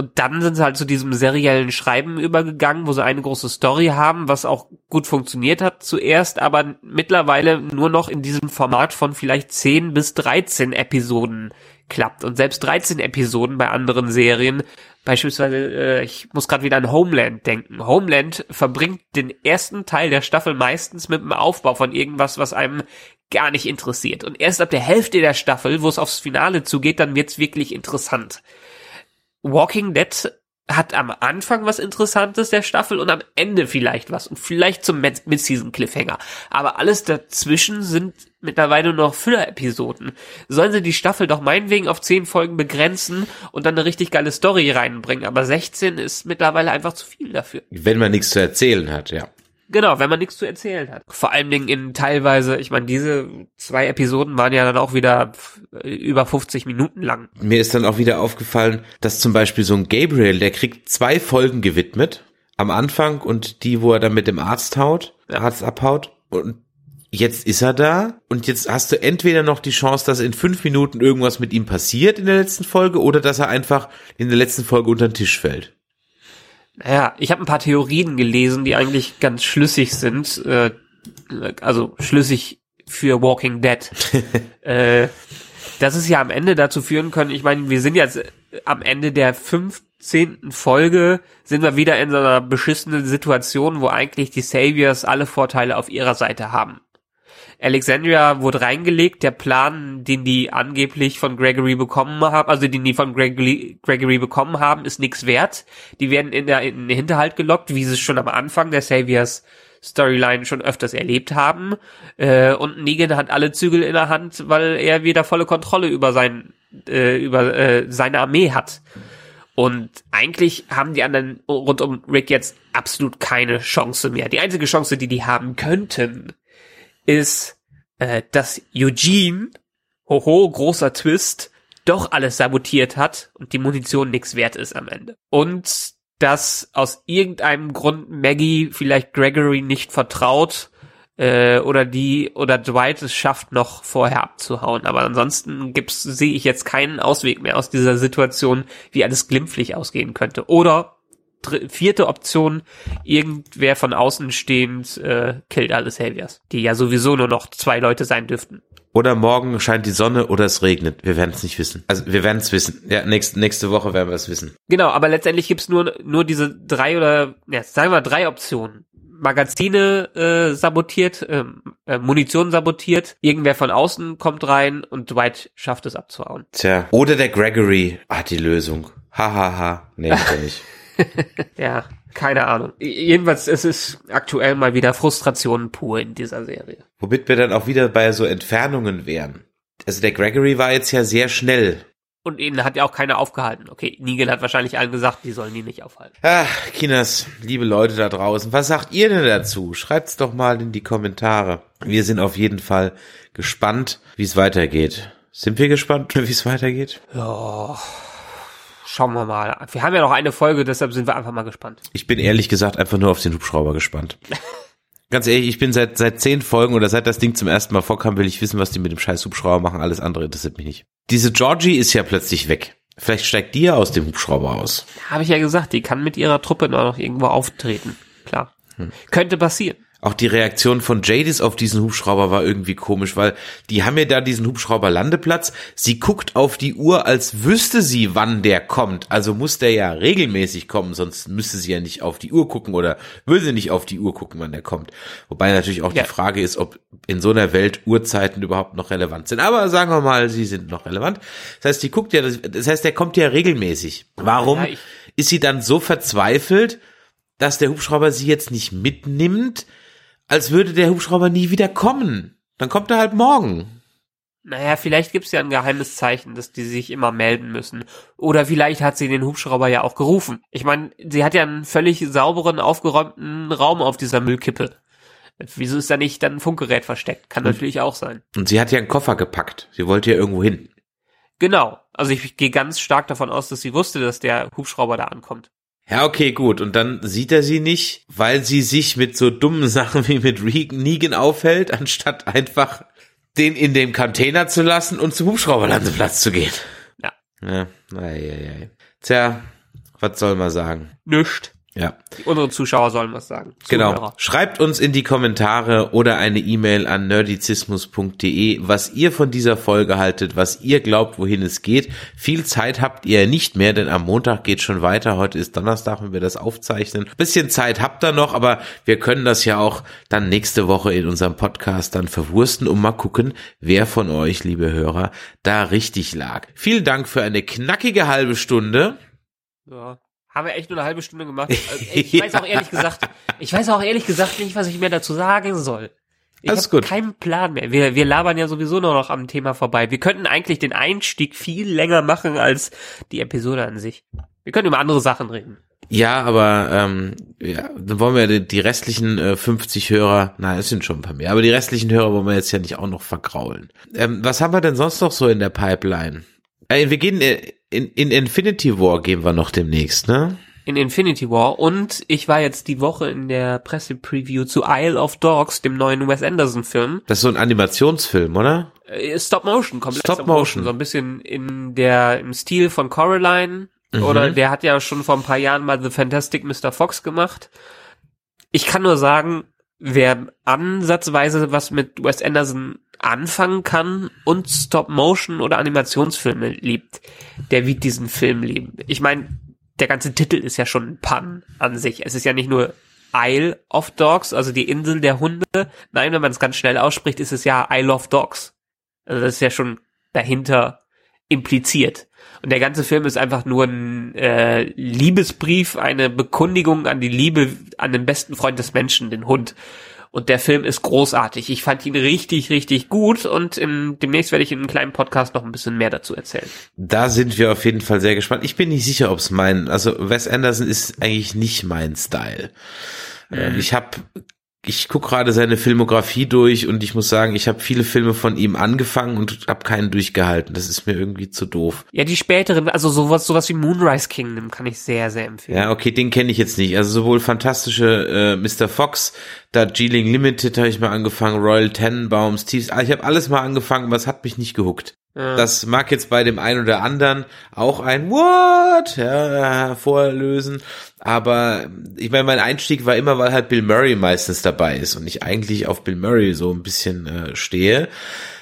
und dann sind sie halt zu diesem seriellen Schreiben übergegangen, wo sie eine große Story haben, was auch gut funktioniert hat zuerst, aber mittlerweile nur noch in diesem Format von vielleicht 10 bis 13 Episoden klappt. Und selbst 13 Episoden bei anderen Serien, beispielsweise, äh, ich muss gerade wieder an Homeland denken. Homeland verbringt den ersten Teil der Staffel meistens mit dem Aufbau von irgendwas, was einem gar nicht interessiert. Und erst ab der Hälfte der Staffel, wo es aufs Finale zugeht, dann wird's wirklich interessant. Walking Dead hat am Anfang was Interessantes der Staffel und am Ende vielleicht was und vielleicht zum Mid-Season Cliffhanger. Aber alles dazwischen sind mittlerweile nur noch Füller-Episoden. Sollen sie die Staffel doch meinetwegen auf 10 Folgen begrenzen und dann eine richtig geile Story reinbringen. Aber 16 ist mittlerweile einfach zu viel dafür. Wenn man nichts zu erzählen hat, ja. Genau, wenn man nichts zu erzählen hat. Vor allen Dingen in teilweise, ich meine, diese zwei Episoden waren ja dann auch wieder über 50 Minuten lang. Mir ist dann auch wieder aufgefallen, dass zum Beispiel so ein Gabriel, der kriegt zwei Folgen gewidmet am Anfang und die, wo er dann mit dem Arzt haut. Arzt abhaut und jetzt ist er da und jetzt hast du entweder noch die Chance, dass in fünf Minuten irgendwas mit ihm passiert in der letzten Folge oder dass er einfach in der letzten Folge unter den Tisch fällt. Naja, ich habe ein paar Theorien gelesen, die eigentlich ganz schlüssig sind. Äh, also schlüssig für Walking Dead. äh, dass es ja am Ende dazu führen können, ich meine, wir sind jetzt am Ende der 15. Folge, sind wir wieder in so einer beschissenen Situation, wo eigentlich die Saviors alle Vorteile auf ihrer Seite haben. Alexandria wurde reingelegt. Der Plan, den die angeblich von Gregory bekommen haben, also den die von Gregory, Gregory bekommen haben, ist nichts wert. Die werden in, der, in den Hinterhalt gelockt, wie sie es schon am Anfang der Saviors Storyline schon öfters erlebt haben. Äh, und Negan hat alle Zügel in der Hand, weil er wieder volle Kontrolle über sein, äh, über äh, seine Armee hat. Und eigentlich haben die anderen rund um Rick jetzt absolut keine Chance mehr. Die einzige Chance, die die haben könnten, ist, äh, dass Eugene, hoho, großer Twist, doch alles sabotiert hat und die Munition nichts wert ist am Ende. Und dass aus irgendeinem Grund Maggie vielleicht Gregory nicht vertraut äh, oder die oder Dwight es schafft noch vorher abzuhauen. Aber ansonsten gibt's sehe ich jetzt keinen Ausweg mehr aus dieser Situation, wie alles glimpflich ausgehen könnte. Oder vierte Option, irgendwer von außen stehend äh, killt alle Saviors, die ja sowieso nur noch zwei Leute sein dürften. Oder morgen scheint die Sonne oder es regnet. Wir werden es nicht wissen. Also wir werden es wissen. Ja, nächste, nächste Woche werden wir es wissen. Genau, aber letztendlich gibt's nur, nur diese drei oder, ja, sagen wir drei Optionen. Magazine äh, sabotiert, äh, äh, Munition sabotiert, irgendwer von außen kommt rein und Dwight schafft es abzuhauen. Tja, oder der Gregory hat die Lösung. Hahaha. Ha, ha. Nee, nicht. ja, keine Ahnung. Jedenfalls es ist aktuell mal wieder Frustration pur in dieser Serie. Womit wir dann auch wieder bei so Entfernungen wären. Also der Gregory war jetzt ja sehr schnell Und ihnen hat ja auch keiner aufgehalten. Okay, Negan hat wahrscheinlich allen gesagt, die sollen die nicht aufhalten. Ach, Kinas, liebe Leute da draußen, was sagt ihr denn dazu? Schreibt's doch mal in die Kommentare. Wir sind auf jeden Fall gespannt, wie es weitergeht. Sind wir gespannt, wie es weitergeht? Ja, schauen wir mal. Wir haben ja noch eine Folge, deshalb sind wir einfach mal gespannt. Ich bin ehrlich gesagt einfach nur auf den Hubschrauber gespannt. Ganz ehrlich, ich bin seit seit zehn Folgen oder seit das Ding zum ersten Mal vorkam, will ich wissen, was die mit dem scheiß Hubschrauber machen. Alles andere interessiert mich nicht. Diese Georgie ist ja plötzlich weg. Vielleicht steigt die ja aus dem Hubschrauber aus. Habe ich ja gesagt, die kann mit ihrer Truppe noch irgendwo auftreten. Klar. Könnte passieren. Auch die Reaktion von Jadis auf diesen Hubschrauber war irgendwie komisch, weil die haben ja da diesen Hubschrauber-Landeplatz. Sie guckt auf die Uhr, als wüsste sie, wann der kommt. Also muss der ja regelmäßig kommen, sonst müsste sie ja nicht auf die Uhr gucken oder würde sie nicht auf die Uhr gucken, wann der kommt. Wobei natürlich auch Ja. die Frage ist, ob in so einer Welt Uhrzeiten überhaupt noch relevant sind. Aber sagen wir mal, sie sind noch relevant. Das heißt, die guckt ja, das heißt, der kommt ja regelmäßig. Warum ist sie dann so verzweifelt, dass der Hubschrauber sie jetzt nicht mitnimmt, als würde der Hubschrauber nie wieder kommen. Dann kommt er halt morgen. Naja, vielleicht gibt's ja ein geheimes Zeichen, dass die sich immer melden müssen. Oder vielleicht hat sie den Hubschrauber ja auch gerufen. Ich meine, sie hat ja einen völlig sauberen, aufgeräumten Raum auf dieser Müllkippe. Wieso ist da nicht dann ein Funkgerät versteckt? Kann natürlich auch sein. Und sie hat ja einen Koffer gepackt. Sie wollte ja irgendwo hin. Genau. Also ich gehe ganz stark davon aus, dass sie wusste, dass der Hubschrauber da ankommt. Ja, okay, gut. Und dann sieht er sie nicht, weil sie sich mit so dummen Sachen wie mit Negan aufhält, anstatt einfach den in dem Container zu lassen und zum Hubschrauberlandeplatz zu gehen. Ja. Ja, ei, ei, ei. Tja, was soll man sagen? Nischt. Ja. Unsere Zuschauer sollen was sagen. Genau. Zuhörer. Schreibt uns in die Kommentare oder eine E-Mail an nerdizismus.de, was ihr von dieser Folge haltet, was ihr glaubt, wohin es geht. Viel Zeit habt ihr nicht mehr, denn am Montag geht schon weiter. Heute ist Donnerstag, wenn wir das aufzeichnen. Bisschen Zeit habt ihr noch, aber wir können das ja auch dann nächste Woche in unserem Podcast dann verwursten und mal gucken, wer von euch, liebe Hörer, da richtig lag. Vielen Dank für eine knackige halbe Stunde. Ja. Haben wir echt nur eine halbe Stunde gemacht. Also ich weiß auch ehrlich gesagt, ich weiß auch ehrlich gesagt nicht, was ich mehr dazu sagen soll. Ich habe keinen Plan mehr. Wir, wir labern ja sowieso nur noch am Thema vorbei. Wir könnten eigentlich den Einstieg viel länger machen als die Episode an sich. Wir können über andere Sachen reden. Ja, aber ähm, ja, dann wollen wir die, die restlichen äh, 50 Hörer, na, es sind schon ein paar mehr, aber die restlichen Hörer wollen wir jetzt ja nicht auch noch vergraulen. Ähm, was haben wir denn sonst noch so in der Pipeline? Äh, wir gehen äh, in, in Infinity War gehen wir noch demnächst, ne? In Infinity War und ich war jetzt die Woche in der Pressepreview zu Isle of Dogs, dem neuen Wes Anderson Film. Das ist so ein Animationsfilm, oder? Äh, Stop Motion, komplett Stop Motion. So ein bisschen in der, im Stil von Coraline. Mhm. Oder der hat ja schon vor ein paar Jahren mal The Fantastic Mr. Fox gemacht. Ich kann nur sagen, wer ansatzweise was mit Wes Anderson anfangen kann und Stop Motion oder Animationsfilme liebt, der wird diesen Film lieben. Ich meine, der ganze Titel ist ja schon ein Pun an sich. Es ist ja nicht nur Isle of Dogs, also die Insel der Hunde. Nein, wenn man es ganz schnell ausspricht, ist es ja Isle of Dogs. Also das ist ja schon dahinter impliziert. Und der ganze Film ist einfach nur ein äh, Liebesbrief, eine Bekundigung an die Liebe an den besten Freund des Menschen, den Hund. Und der Film ist großartig. Ich fand ihn richtig, richtig gut und im, demnächst werde ich in einem kleinen Podcast noch ein bisschen mehr dazu erzählen. Da sind wir auf jeden Fall sehr gespannt. Ich bin nicht sicher, ob es mein, also Wes Anderson ist eigentlich nicht mein Style. Äh, Ich habe ich guck gerade seine Filmografie durch und ich muss sagen, ich habe viele Filme von ihm angefangen und habe keinen durchgehalten. Das ist mir irgendwie zu doof. Ja, die späteren, also sowas, sowas wie Moonrise Kingdom kann ich sehr, sehr empfehlen. Ja, okay, den kenne ich jetzt nicht. Also sowohl fantastische äh, Mr. Fox, da Geeling Limited habe ich mal angefangen, Royal Tenenbaums, Thieves, ah, ich habe alles mal angefangen, aber es hat mich nicht gehuckt. Ja. Das mag jetzt bei dem einen oder anderen auch ein What ja, hervorlösen, aber ich meine, mein Einstieg war immer, weil halt Bill Murray meistens dabei ist und ich eigentlich auf Bill Murray so ein bisschen äh, stehe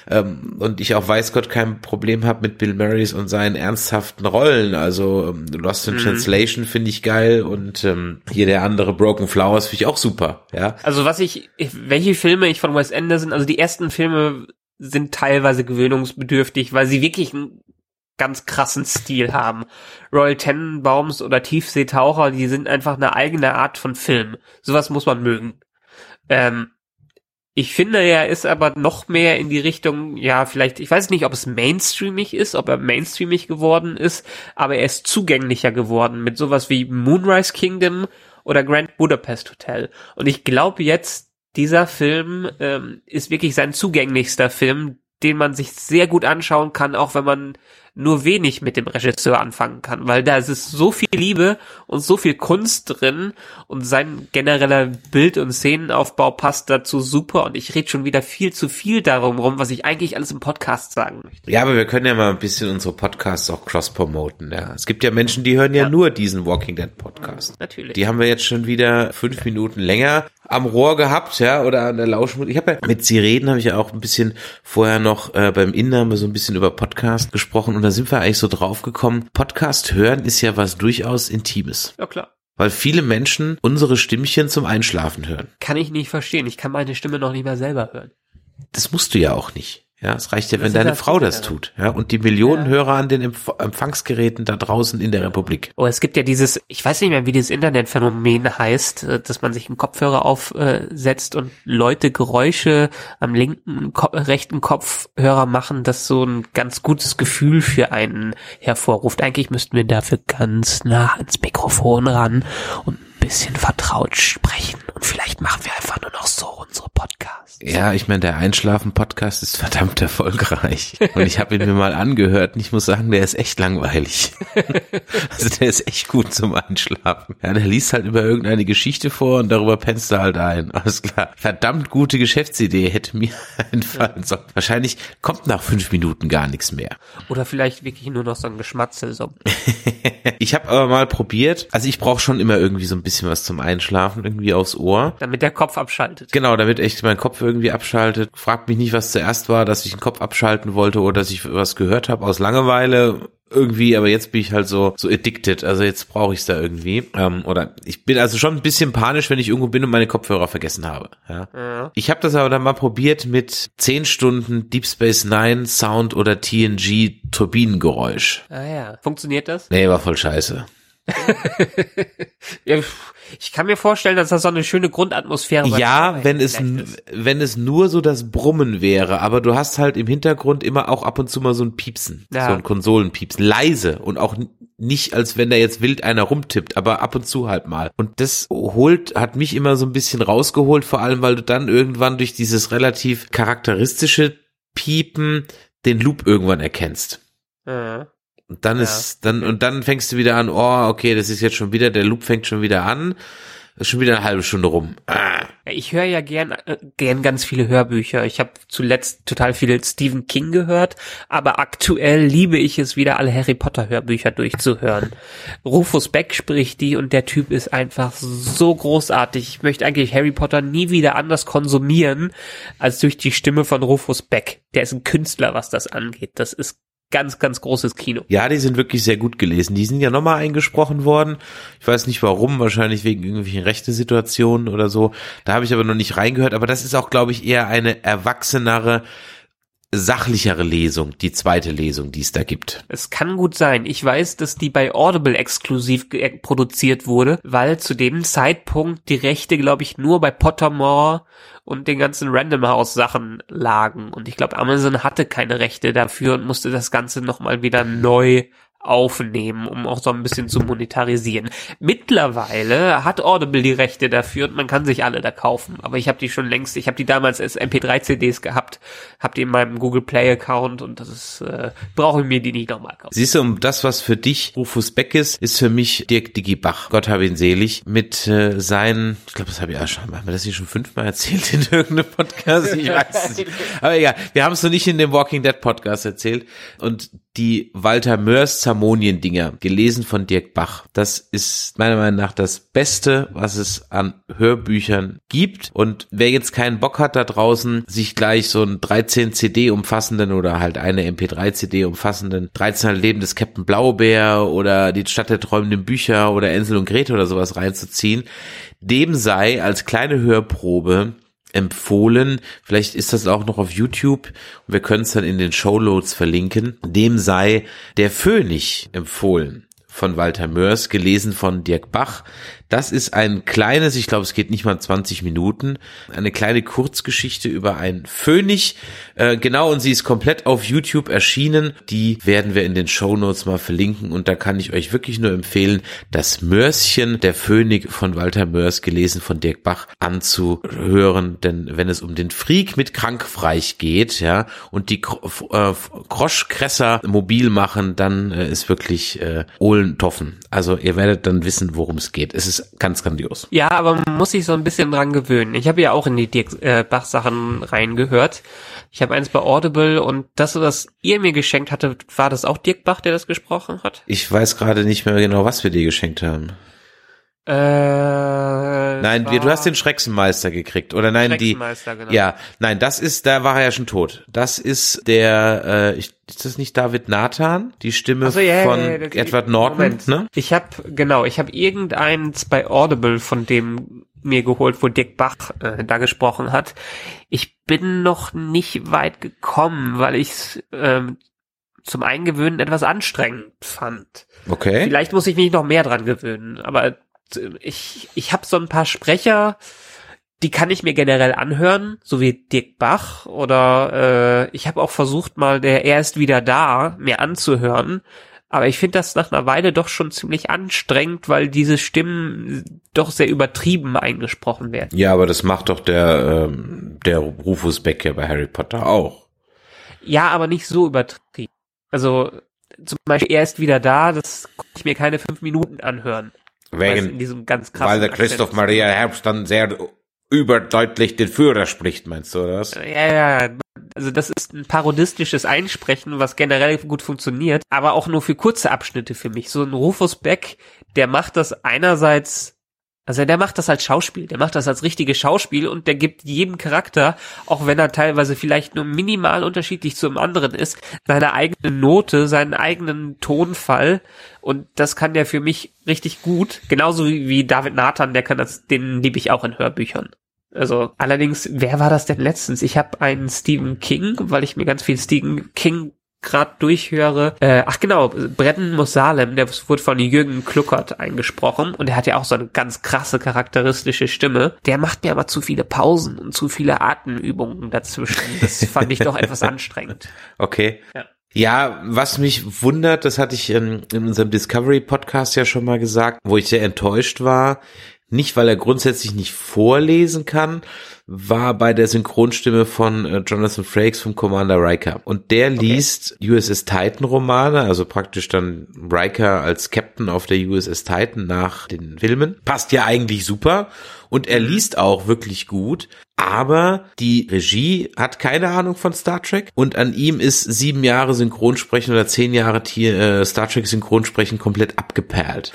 ähm, und ich auch weiß Gott kein Problem habe mit Bill Murrays und seinen ernsthaften Rollen. Also ähm, Lost in Translation finde ich geil und ähm, hier der andere Broken Flowers finde ich auch super. Ja, Also was ich, ich- welche Filme ich von Wes Anderson, also die ersten Filme sind teilweise gewöhnungsbedürftig, weil sie wirklich einen ganz krassen Stil haben. Royal Tenenbaums oder Tiefseetaucher, die sind einfach eine eigene Art von Film. Sowas muss man mögen. Ähm, Ich finde, er ist aber noch mehr in die Richtung, ja, vielleicht, ich weiß nicht, ob es mainstreamig ist, ob er mainstreamig geworden ist, aber er ist zugänglicher geworden mit sowas wie Moonrise Kingdom oder Grand Budapest Hotel. Und ich glaube jetzt, dieser Film ähm, ist wirklich sein zugänglichster Film, den man sich sehr gut anschauen kann, auch wenn man nur wenig mit dem Regisseur anfangen kann, weil da ist so viel Liebe und so viel Kunst drin und sein genereller Bild- und Szenenaufbau passt dazu super und ich rede schon wieder viel zu viel darum rum, was ich eigentlich alles im Podcast sagen möchte. Ja, aber wir können ja mal ein bisschen unsere Podcasts auch cross-promoten. Ja. Es gibt ja Menschen, die hören ja, ja, nur diesen Walking Dead Podcast. Natürlich. Die haben wir jetzt schon wieder fünf Minuten länger am Rohr gehabt, ja, oder an der Lauschmut. Ich habe ja mit Sie reden, habe ich ja auch ein bisschen vorher noch äh, beim wir so ein bisschen über Podcast gesprochen und da sind wir eigentlich so drauf gekommen. Podcast hören ist ja was durchaus Intimes. Ja, klar. Weil viele Menschen unsere Stimmchen zum Einschlafen hören. Kann ich nicht verstehen. Ich kann meine Stimme noch nicht mehr selber hören. Das musst du ja auch nicht. Ja, es reicht ja, wenn deine Frau das tut. Ja, und die Millionen ja. Hörer an den Empf Empfangsgeräten da draußen in der Republik. Oh, es gibt ja dieses, ich weiß nicht mehr, wie dieses Internetphänomen heißt, äh, dass man sich einen Kopfhörer aufsetzt und Leute Geräusche am linken, rechten Kopfhörer machen, das so ein ganz gutes Gefühl für einen hervorruft. Eigentlich müssten wir dafür ganz nah ans Mikrofon ran und bisschen vertraut sprechen und vielleicht machen wir einfach nur noch so unsere Podcasts. Ja, ich meine, der Einschlafen-Podcast ist verdammt erfolgreich und ich habe ihn mir mal angehört und ich muss sagen, der ist echt langweilig. also der ist echt gut zum Einschlafen. Ja, der liest halt über irgendeine Geschichte vor und darüber pennst du halt ein. Alles klar. Verdammt gute Geschäftsidee hätte mir einfallen sollen. Wahrscheinlich kommt nach fünf Minuten gar nichts mehr. Oder vielleicht wirklich nur noch so ein Geschmatzel. So. ich habe aber mal probiert, also ich brauche schon immer irgendwie so ein bisschen was zum Einschlafen irgendwie aufs Ohr. Damit der Kopf abschaltet. Genau, damit echt mein Kopf irgendwie abschaltet. Fragt mich nicht, was zuerst war, dass ich den Kopf abschalten wollte oder dass ich was gehört habe aus Langeweile irgendwie, aber jetzt bin ich halt so so addicted, also jetzt brauche ich es da irgendwie. Ähm, oder ich bin also schon ein bisschen panisch, wenn ich irgendwo bin und meine Kopfhörer vergessen habe. Ja. ja. Ich habe das aber dann mal probiert mit 10 Stunden Deep Space Nine Sound oder TNG Turbinengeräusch. Ah ja. Funktioniert das? Nee, war voll scheiße. Ich kann mir vorstellen, dass das so eine schöne Grundatmosphäre Ja, wenn es, wenn es nur so das Brummen wäre, aber du hast halt im Hintergrund immer auch ab und zu mal so ein Piepsen, ja. so ein Konsolenpiepsen, leise und auch nicht, als wenn da jetzt wild einer rumtippt, aber ab und zu halt mal. Und das holt, hat mich immer so ein bisschen rausgeholt, vor allem, weil du dann irgendwann durch dieses relativ charakteristische Piepen den Loop irgendwann erkennst. Ja. Und dann ja. ist, dann, und dann fängst du wieder an, oh, okay, das ist jetzt schon wieder, der Loop fängt schon wieder an. Ist schon wieder eine halbe Stunde rum. Ah. Ich höre ja gern, äh, gern ganz viele Hörbücher. Ich habe zuletzt total viele Stephen King gehört, aber aktuell liebe ich es wieder, alle Harry Potter Hörbücher durchzuhören. Rufus Beck spricht die und der Typ ist einfach so großartig. Ich möchte eigentlich Harry Potter nie wieder anders konsumieren als durch die Stimme von Rufus Beck. Der ist ein Künstler, was das angeht. Das ist ganz, ganz großes Kino. Ja, die sind wirklich sehr gut gelesen. Die sind ja nochmal eingesprochen worden. Ich weiß nicht warum, wahrscheinlich wegen irgendwelchen rechte Situationen oder so. Da habe ich aber noch nicht reingehört. Aber das ist auch, glaube ich, eher eine erwachsenere, sachlichere Lesung, die zweite Lesung, die es da gibt. Es kann gut sein. Ich weiß, dass die bei Audible exklusiv produziert wurde, weil zu dem Zeitpunkt die Rechte, glaube ich, nur bei Pottermore und den ganzen Random House Sachen lagen. Und ich glaube, Amazon hatte keine Rechte dafür und musste das Ganze nochmal wieder neu aufnehmen, um auch so ein bisschen zu monetarisieren. Mittlerweile hat Audible die Rechte dafür und man kann sich alle da kaufen. Aber ich habe die schon längst, ich habe die damals als MP3-CDs gehabt, habe die in meinem Google Play-Account und das ist, äh, brauche ich mir die nicht nochmal kaufen. Siehst du, um das, was für dich Rufus Beck ist, ist für mich Dirk Digi Bach, Gott habe ihn selig, mit äh, seinen, ich glaube, das habe ich ja schon, haben wir das hier schon fünfmal erzählt in irgendeinem Podcast? Ich weiß es nicht. Aber egal, wir haben es noch nicht in dem Walking Dead Podcast erzählt. Und die Walter Mörs Zamonien-Dinger, gelesen von Dirk Bach. Das ist meiner Meinung nach das Beste, was es an Hörbüchern gibt. Und wer jetzt keinen Bock hat da draußen, sich gleich so einen 13 CD umfassenden oder halt eine MP3 CD umfassenden 13 Leben des Captain Blaubeer oder die Stadt der träumenden Bücher oder Ensel und Grete oder sowas reinzuziehen, dem sei als kleine Hörprobe empfohlen. Vielleicht ist das auch noch auf YouTube und wir können es dann in den Showloads verlinken. Dem sei der Phönix empfohlen von Walter Mörs, gelesen von Dirk Bach. Das ist ein kleines, ich glaube, es geht nicht mal 20 Minuten, eine kleine Kurzgeschichte über einen Phönix. Äh, genau, und sie ist komplett auf YouTube erschienen. Die werden wir in den Show Notes mal verlinken. Und da kann ich euch wirklich nur empfehlen, das Mörschen, der Phönix von Walter Mörs, gelesen von Dirk Bach, anzuhören. Denn wenn es um den Freak mit Krankfreich geht, ja, und die äh, Kroschkresser mobil machen, dann äh, ist wirklich äh, Ohlen Toffen. Also ihr werdet dann wissen, worum es geht. Es ist ist ganz grandios. Ja, aber man muss sich so ein bisschen dran gewöhnen. Ich habe ja auch in die Dirk äh, Bach-Sachen reingehört. Ich habe eins bei Audible und das, was ihr mir geschenkt hatte, war das auch Dirk Bach, der das gesprochen hat? Ich weiß gerade nicht mehr genau, was wir dir geschenkt haben. Äh, nein, du hast den Schrecksenmeister gekriegt oder nein die genau. ja nein das ist da war er ja schon tot das ist der äh, ich, ist das nicht David Nathan die Stimme so, ja, von ja, ja, Edward Norton Moment. ne ich habe genau ich habe irgendeins bei Audible von dem mir geholt wo Dick Bach äh, da gesprochen hat ich bin noch nicht weit gekommen weil ich äh, zum Eingewöhnen etwas anstrengend fand. Okay. Vielleicht muss ich mich noch mehr dran gewöhnen, aber ich, ich habe so ein paar Sprecher, die kann ich mir generell anhören, so wie Dirk Bach oder äh, ich habe auch versucht mal, der er ist wieder da, mir anzuhören. Aber ich finde das nach einer Weile doch schon ziemlich anstrengend, weil diese Stimmen doch sehr übertrieben eingesprochen werden. Ja, aber das macht doch der, ähm, der Rufus Beck ja bei Harry Potter auch. Ja, aber nicht so übertrieben. Also zum Beispiel, er ist wieder da, das kann ich mir keine fünf Minuten anhören. Wegen, weil der Christoph Maria Herbst dann sehr überdeutlich den Führer spricht, meinst du, oder was? Ja, ja, also das ist ein parodistisches Einsprechen, was generell gut funktioniert, aber auch nur für kurze Abschnitte für mich. So ein Rufus Beck, der macht das einerseits also der macht das als Schauspiel, der macht das als richtiges Schauspiel und der gibt jedem Charakter, auch wenn er teilweise vielleicht nur minimal unterschiedlich zum anderen ist, seine eigene Note, seinen eigenen Tonfall und das kann der für mich richtig gut, genauso wie David Nathan, der kann das, den liebe ich auch in Hörbüchern. Also allerdings, wer war das denn letztens? Ich habe einen Stephen King, weil ich mir ganz viel Stephen King gerade durchhöre, äh, ach genau, Brennen Musalem, der wurde von Jürgen Kluckert eingesprochen und er hat ja auch so eine ganz krasse charakteristische Stimme. Der macht mir aber zu viele Pausen und zu viele Atemübungen dazwischen. Das fand ich doch etwas anstrengend. Okay. Ja. Ja, was mich wundert, das hatte ich in, in unserem Discovery Podcast ja schon mal gesagt, wo ich sehr enttäuscht war, nicht, weil er grundsätzlich nicht vorlesen kann, war bei der Synchronstimme von äh, Jonathan Frakes vom Commander Riker. Und der okay. liest USS Titan Romane, also praktisch dann Riker als Captain auf der USS Titan nach den Filmen. Passt ja eigentlich super. Und er mhm. liest auch wirklich gut. Aber die Regie hat keine Ahnung von Star Trek und an ihm ist sieben Jahre Synchronsprechen oder zehn Jahre äh, Star Trek Synchronsprechen komplett abgeperlt.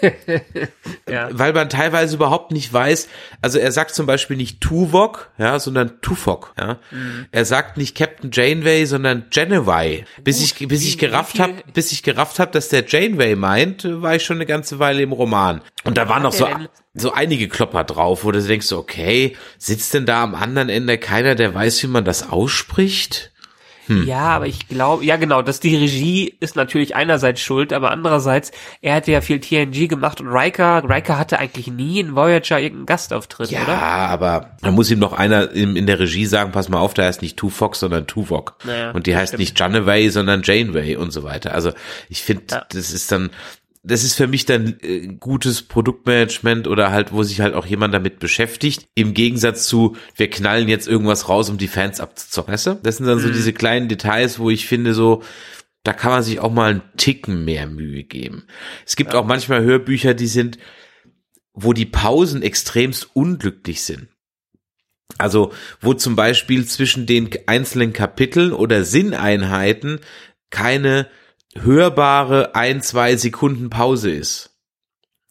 ja. Weil man teilweise überhaupt nicht weiß, also er sagt zum Beispiel nicht Tuvok, ja, sondern Tufok, ja. Mhm. Er sagt nicht Captain Janeway, sondern Janeway. Bis ich, bis ich gerafft habe, bis ich gerafft habe, dass der Janeway meint, war ich schon eine ganze Weile im Roman. Und da waren noch so, so einige Klopper drauf, wo du denkst, okay, sitzt denn da am anderen Ende keiner, der weiß, wie man das ausspricht? Hm. Ja, aber ich glaube, ja genau, dass die Regie ist natürlich einerseits schuld, aber andererseits, er hatte ja viel TNG gemacht und Riker, Riker hatte eigentlich nie in Voyager irgendeinen Gastauftritt, ja, oder? Ja, aber da muss ihm noch einer in, in, der Regie sagen, pass mal auf, da heißt nicht Tuvok, sondern Tuvok. Naja, und die heißt stimmt. nicht Janeway, sondern Janeway und so weiter. Also ich finde, ja. das ist dann, das ist für mich dann äh, gutes Produktmanagement oder halt, wo sich halt auch jemand damit beschäftigt. Im Gegensatz zu, wir knallen jetzt irgendwas raus, um die Fans abzuzocken. Weißt du? Das sind dann mhm. so diese kleinen Details, wo ich finde so, da kann man sich auch mal einen Ticken mehr Mühe geben. Es gibt ja. auch manchmal Hörbücher, die sind, wo die Pausen extremst unglücklich sind. Also, wo zum Beispiel zwischen den einzelnen Kapiteln oder Sinneinheiten keine hörbare ein, zwei Sekunden Pause ist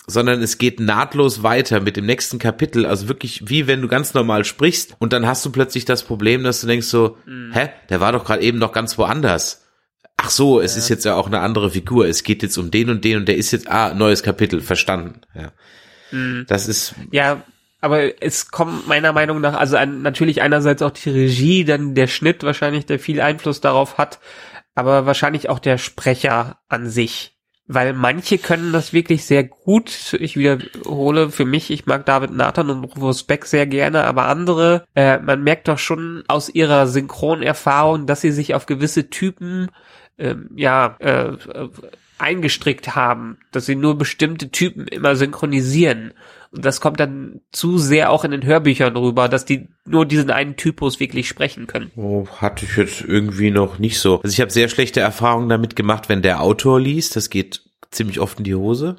sondern es geht nahtlos weiter mit dem nächsten Kapitel, also wirklich wie wenn du ganz normal sprichst und dann hast du plötzlich das Problem, dass du denkst so, mhm. hä, der war doch gerade eben noch ganz woanders. Ach so, es ja. ist jetzt ja auch eine andere Figur, es geht jetzt um den und den und der ist jetzt, ah, neues Kapitel, verstanden, ja. Mhm. Das ist. Ja, aber es kommt meiner Meinung nach, also ein, natürlich einerseits auch die Regie, dann der Schnitt wahrscheinlich, der viel Einfluss darauf hat, aber wahrscheinlich auch der Sprecher an sich. weil manche können das wirklich sehr gut. Ich wiederhole für mich, ich mag David Nathan und Rufus Beck sehr gerne, aber andere, äh, man merkt doch schon aus ihrer Synchronerfahrung, dass sie sich auf gewisse Typen ähm, ja äh, eingestrickt haben, dass sie nur bestimmte Typen immer synchronisieren. Und das kommt dann zu sehr auch in den Hörbüchern rüber, dass die nur diesen einen Typus wirklich sprechen können. Oh, hatte ich jetzt irgendwie noch nicht so. Also ich habe sehr schlechte Erfahrungen damit gemacht, wenn der Autor liest. Das geht ziemlich oft in die Hose.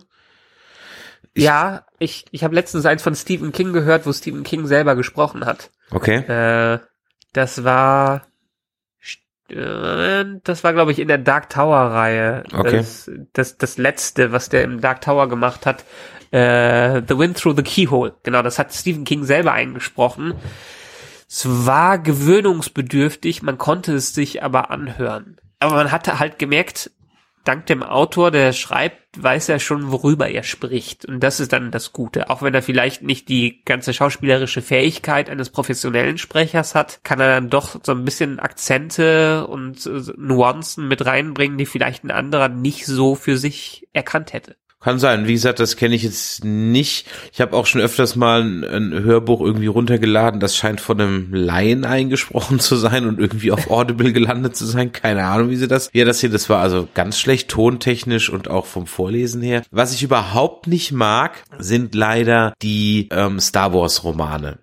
Ich ja, ich, ich habe letztens eins von Stephen King gehört, wo Stephen King selber gesprochen hat. Okay. Äh, das war äh, das war, glaube ich, in der Dark Tower-Reihe. Okay. Das, das, das letzte, was der im Dark Tower gemacht hat. Äh, the Wind Through the Keyhole. Genau, das hat Stephen King selber eingesprochen. Es war gewöhnungsbedürftig, man konnte es sich aber anhören. Aber man hatte halt gemerkt, dank dem Autor, der schreibt, weiß er schon, worüber er spricht. Und das ist dann das Gute. Auch wenn er vielleicht nicht die ganze schauspielerische Fähigkeit eines professionellen Sprechers hat, kann er dann doch so ein bisschen Akzente und äh, Nuancen mit reinbringen, die vielleicht ein anderer nicht so für sich erkannt hätte. Kann sein. Wie gesagt, das kenne ich jetzt nicht. Ich habe auch schon öfters mal ein, ein, Hörbuch irgendwie runtergeladen. Das scheint von einem Laien eingesprochen zu sein und irgendwie auf Audible gelandet zu sein. Keine Ahnung, wie sie das. Ja, das hier, das war also ganz schlecht tontechnisch und auch vom Vorlesen her. Was ich überhaupt nicht mag, sind leider die ähm, Star Wars Romane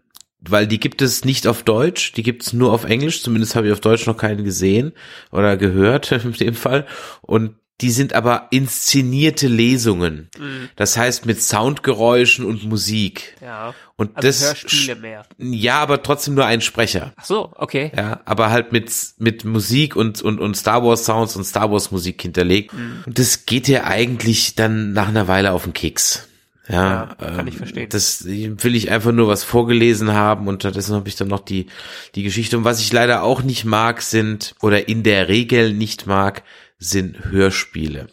weil die gibt es nicht auf Deutsch, die gibt es nur auf Englisch, zumindest habe ich auf Deutsch noch keinen gesehen oder gehört in dem Fall. Und die sind aber inszenierte Lesungen. Mhm. Das heißt mit Soundgeräuschen und Musik. Ja. Und also das Hörspiele mehr. Ja, aber trotzdem nur ein Sprecher. Ach so, okay. Ja, aber halt mit mit Musik und und und Star Wars Sounds und Star Wars Musik hinterlegt. Mhm. Und das geht ja eigentlich dann nach einer Weile auf den Keks. Ja, ja kann ähm, ich verstehen. Das will ich einfach nur was vorgelesen haben und stattdessen habe ich dann noch die die Geschichte. Und was ich leider auch nicht mag, sind oder in der Regel nicht mag, sind Hörspiele.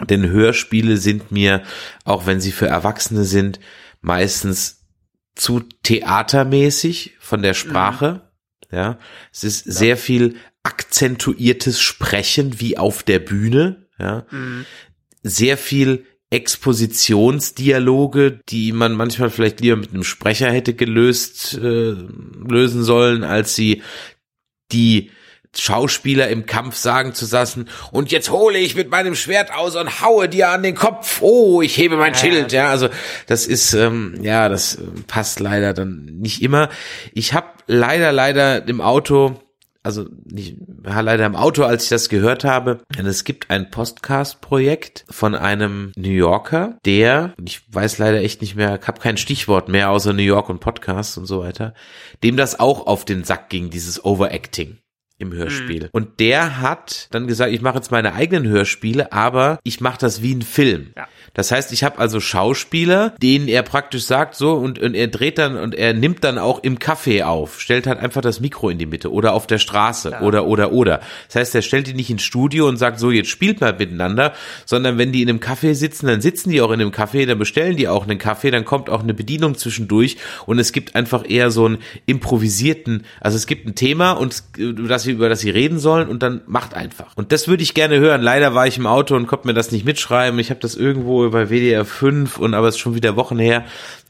Denn Hörspiele sind mir, auch wenn sie für Erwachsene sind, meistens zu theatermäßig von der Sprache. Mhm. Ja, es ist ja. sehr viel akzentuiertes Sprechen wie auf der Bühne. Ja, mhm. sehr viel Expositionsdialoge, die man manchmal vielleicht lieber mit einem Sprecher hätte gelöst äh, lösen sollen, als sie die Schauspieler im Kampf sagen zu lassen, und jetzt hole ich mit meinem Schwert aus und haue dir an den Kopf. Oh, ich hebe mein Schild. Ja, also das ist, ähm, ja, das äh, passt leider dann nicht immer. Ich habe leider, leider im Auto also nicht war leider im Auto, als ich das gehört habe. Denn es gibt ein Podcast-Projekt von einem New Yorker, der, ich weiß leider echt nicht mehr, habe kein Stichwort mehr außer New York und Podcast und so weiter, dem das auch auf den Sack ging, dieses Overacting im Hörspiel. Mhm. Und der hat dann gesagt, ich mache jetzt meine eigenen Hörspiele, aber ich mache das wie ein Film. Ja. Das heißt, ich habe also Schauspieler, denen er praktisch sagt so und, und er dreht dann und er nimmt dann auch im Café auf, stellt halt einfach das Mikro in die Mitte oder auf der Straße ja. oder oder oder. Das heißt, er stellt die nicht ins Studio und sagt so, jetzt spielt mal miteinander, sondern wenn die in einem Café sitzen, dann sitzen die auch in einem Café, dann bestellen die auch einen Kaffee, dann kommt auch eine Bedienung zwischendurch und es gibt einfach eher so einen improvisierten, also es gibt ein Thema und das sie, über das sie reden sollen und dann macht einfach. Und das würde ich gerne hören. Leider war ich im Auto und konnte mir das nicht mitschreiben. Ich habe das irgendwo bei WDR 5 und aber es ist schon wieder Wochen her.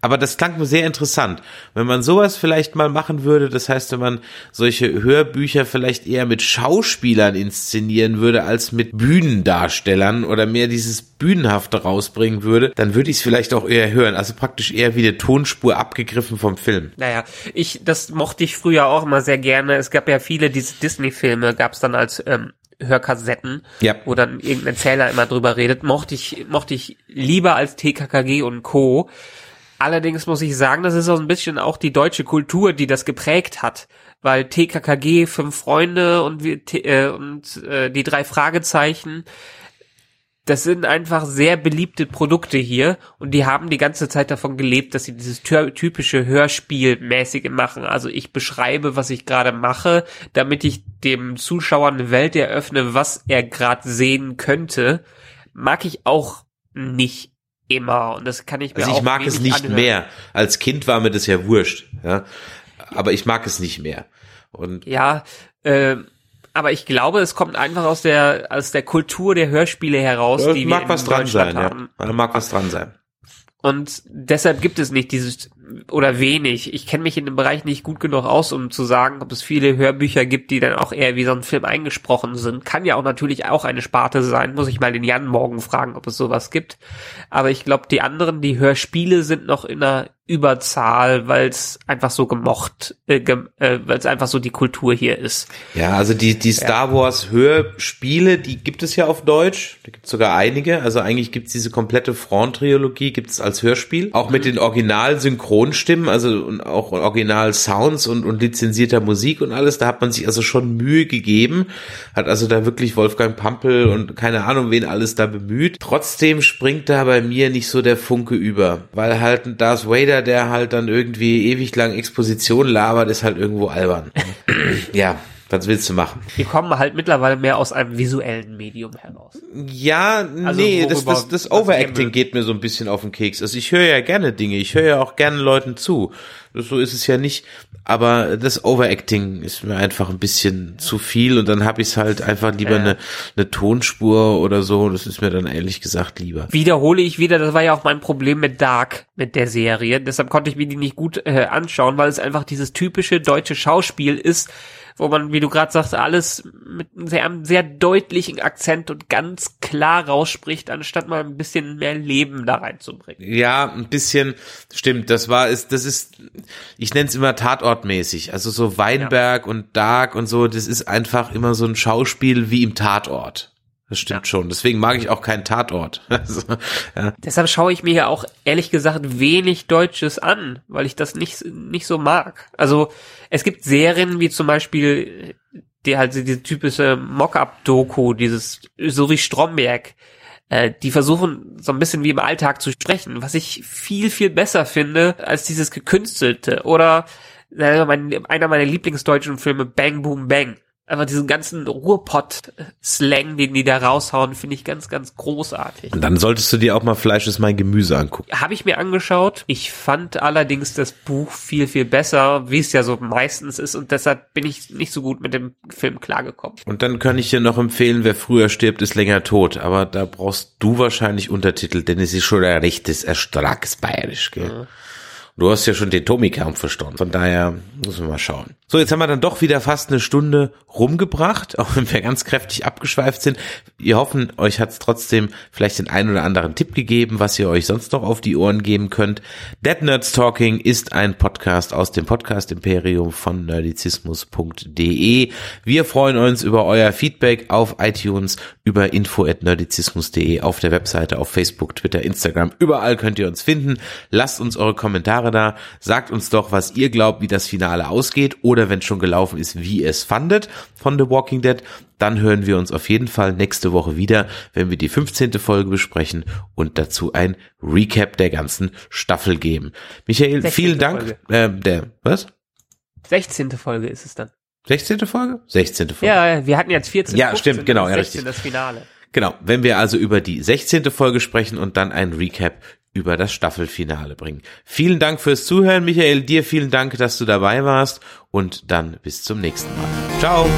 Aber das klang mir sehr interessant. Wenn man sowas vielleicht mal machen würde, das heißt, wenn man solche Hörbücher vielleicht eher mit Schauspielern inszenieren würde als mit Bühnendarstellern oder mehr dieses Bühnenhafte rausbringen würde, dann würde ich es vielleicht auch eher hören. Also praktisch eher wie eine Tonspur abgegriffen vom Film. Naja, ich, das mochte ich früher auch immer sehr gerne. Es gab ja viele diese Disney-Filme, gab es dann als ähm, Hörkassetten, ja. wo dann irgendein Erzähler immer drüber redet, mochte ich, mochte ich lieber als TKKG und Co. Allerdings muss ich sagen, das ist auch ein bisschen auch die deutsche Kultur, die das geprägt hat. Weil TKKG, Fünf Freunde und, wir, äh, und äh, die drei Fragezeichen, das sind einfach sehr beliebte Produkte hier und die haben die ganze Zeit davon gelebt, dass sie dieses typische Hörspielmäßige machen. Also ich beschreibe, was ich gerade mache, damit ich dem Zuschauer eine Welt eröffne, was er gerade sehen könnte. Mag ich auch nicht immer und das kann ich mir also ich mag es nicht anhören. mehr. Als Kind war mir das ja wurscht, ja. Aber ich mag es nicht mehr. Und ja, äh, aber ich glaube, es kommt einfach aus der aus der Kultur der Hörspiele heraus, Da die mag wir was dran sein, haben. ja. Da mag was dran sein. Und deshalb gibt es nicht dieses oder wenig. Ich kenne mich in dem Bereich nicht gut genug aus, um zu sagen, ob es viele Hörbücher gibt, die dann auch eher wie so ein Film eingesprochen sind. Kann ja auch natürlich auch eine Sparte sein. Muss ich mal den Jan morgen fragen, ob es sowas gibt. Aber ich glaube, die anderen, die Hörspiele sind noch in einer Überzahl, weil es einfach so gemocht, äh, gem äh, weil es einfach so die Kultur hier ist. Ja, also die, die Star Wars Hörspiele, die gibt es ja auf Deutsch. Da gibt es sogar einige. Also eigentlich gibt es diese komplette Front-Trilogie, gibt es als Hörspiel. Auch mit den Original-Synchronstimmen, also und auch Original-Sounds und, und lizenzierter Musik und alles. Da hat man sich also schon Mühe gegeben. Hat also da wirklich Wolfgang Pampel und keine Ahnung, wen alles da bemüht. Trotzdem springt da bei mir nicht so der Funke über. Weil halt Darth Vader, der halt dann irgendwie ewig lang Exposition labert, ist halt irgendwo albern. ja. Was willst du machen? Wir kommen halt mittlerweile mehr aus einem visuellen Medium heraus. Ja, Also nee, das, das, das Overacting geht mir so ein bisschen auf den Keks. Also ich höre ja gerne Dinge, ich höre ja auch gerne Leuten zu. So ist es ja nicht. Aber das Overacting ist mir einfach ein bisschen zu viel und dann habe ich es halt einfach lieber eine, eine Tonspur oder so. Das ist mir dann ehrlich gesagt lieber. Wiederhole ich wieder, das war ja auch mein Problem mit Dark, mit der Serie. Deshalb konnte ich mir die nicht gut äh, anschauen, weil es einfach dieses typische deutsche Schauspiel ist, wo man, wie du gerade sagst, alles mit einem sehr, einem sehr deutlichen Akzent und ganz klar rausspricht, anstatt mal ein bisschen mehr Leben da reinzubringen. Ja, ein bisschen, stimmt, das war, ist, das ist, ich nenne es immer Tatortmäßig. Also so Weinberg und Dark und so, das ist einfach immer so ein Schauspiel wie im Tatort. Das stimmt Ja. schon. Deswegen mag ich auch keinen Tatort. Also, ja. Deshalb schaue ich mir ja auch ehrlich gesagt wenig Deutsches an, weil ich das nicht, nicht so mag. Also es gibt Serien wie zum Beispiel die halt diese typische Mock-up-Doku, dieses so wie Stromberg, äh, die versuchen so ein bisschen wie im Alltag zu sprechen, was ich viel, viel besser finde als dieses gekünstelte. Oder äh, mein, einer meiner Lieblingsdeutschen Filme, Bang Boom Bang. Einfach diesen ganzen Ruhrpott-Slang, den die da raushauen, finde ich ganz, ganz großartig. Und dann solltest du dir auch mal Fleisch ist mein Gemüse angucken. Habe ich mir angeschaut. Ich fand allerdings das Buch viel, viel besser, wie es ja so meistens ist. Und deshalb bin ich nicht so gut mit dem Film klargekommen. Und dann kann ich dir noch empfehlen, wer früher stirbt, ist länger tot. Aber da brauchst du wahrscheinlich Untertitel, denn es ist schon ein rechtes Erstrags bayerisch, gell? Du hast ja schon den kaum verstanden. Von daher müssen wir mal schauen. So, jetzt haben wir dann doch wieder fast eine Stunde rumgebracht, auch wenn wir ganz kräftig abgeschweift sind. Wir hoffen, euch hat es trotzdem vielleicht den einen oder anderen Tipp gegeben, was ihr euch sonst noch auf die Ohren geben könnt. Dead Nerds Talking ist ein Podcast aus dem Podcast Imperium von nerdizismus.de. Wir freuen uns über euer Feedback auf iTunes, über info@nerdizismus.de, auf der Webseite, auf Facebook, Twitter, Instagram. Überall könnt ihr uns finden. Lasst uns eure Kommentare da. Sagt uns doch, was ihr glaubt, wie das Finale ausgeht oder wenn es schon gelaufen ist, wie ihr es fandet von The Walking Dead. Dann hören wir uns auf jeden Fall nächste Woche wieder, wenn wir die 15. Folge besprechen und dazu ein Recap der ganzen Staffel geben. Michael, 16. vielen Dank. Äh, der, was? 16. Folge ist es dann. 16. Folge? 16. Folge. Ja, wir hatten jetzt 14. Ja, 15, stimmt, genau, ja, 16 richtig. das Finale. Genau, wenn wir also über die 16. Folge sprechen und dann ein Recap über das Staffelfinale bringen. Vielen Dank fürs Zuhören, Michael. Dir vielen Dank, dass du dabei warst und dann bis zum nächsten Mal. Ciao.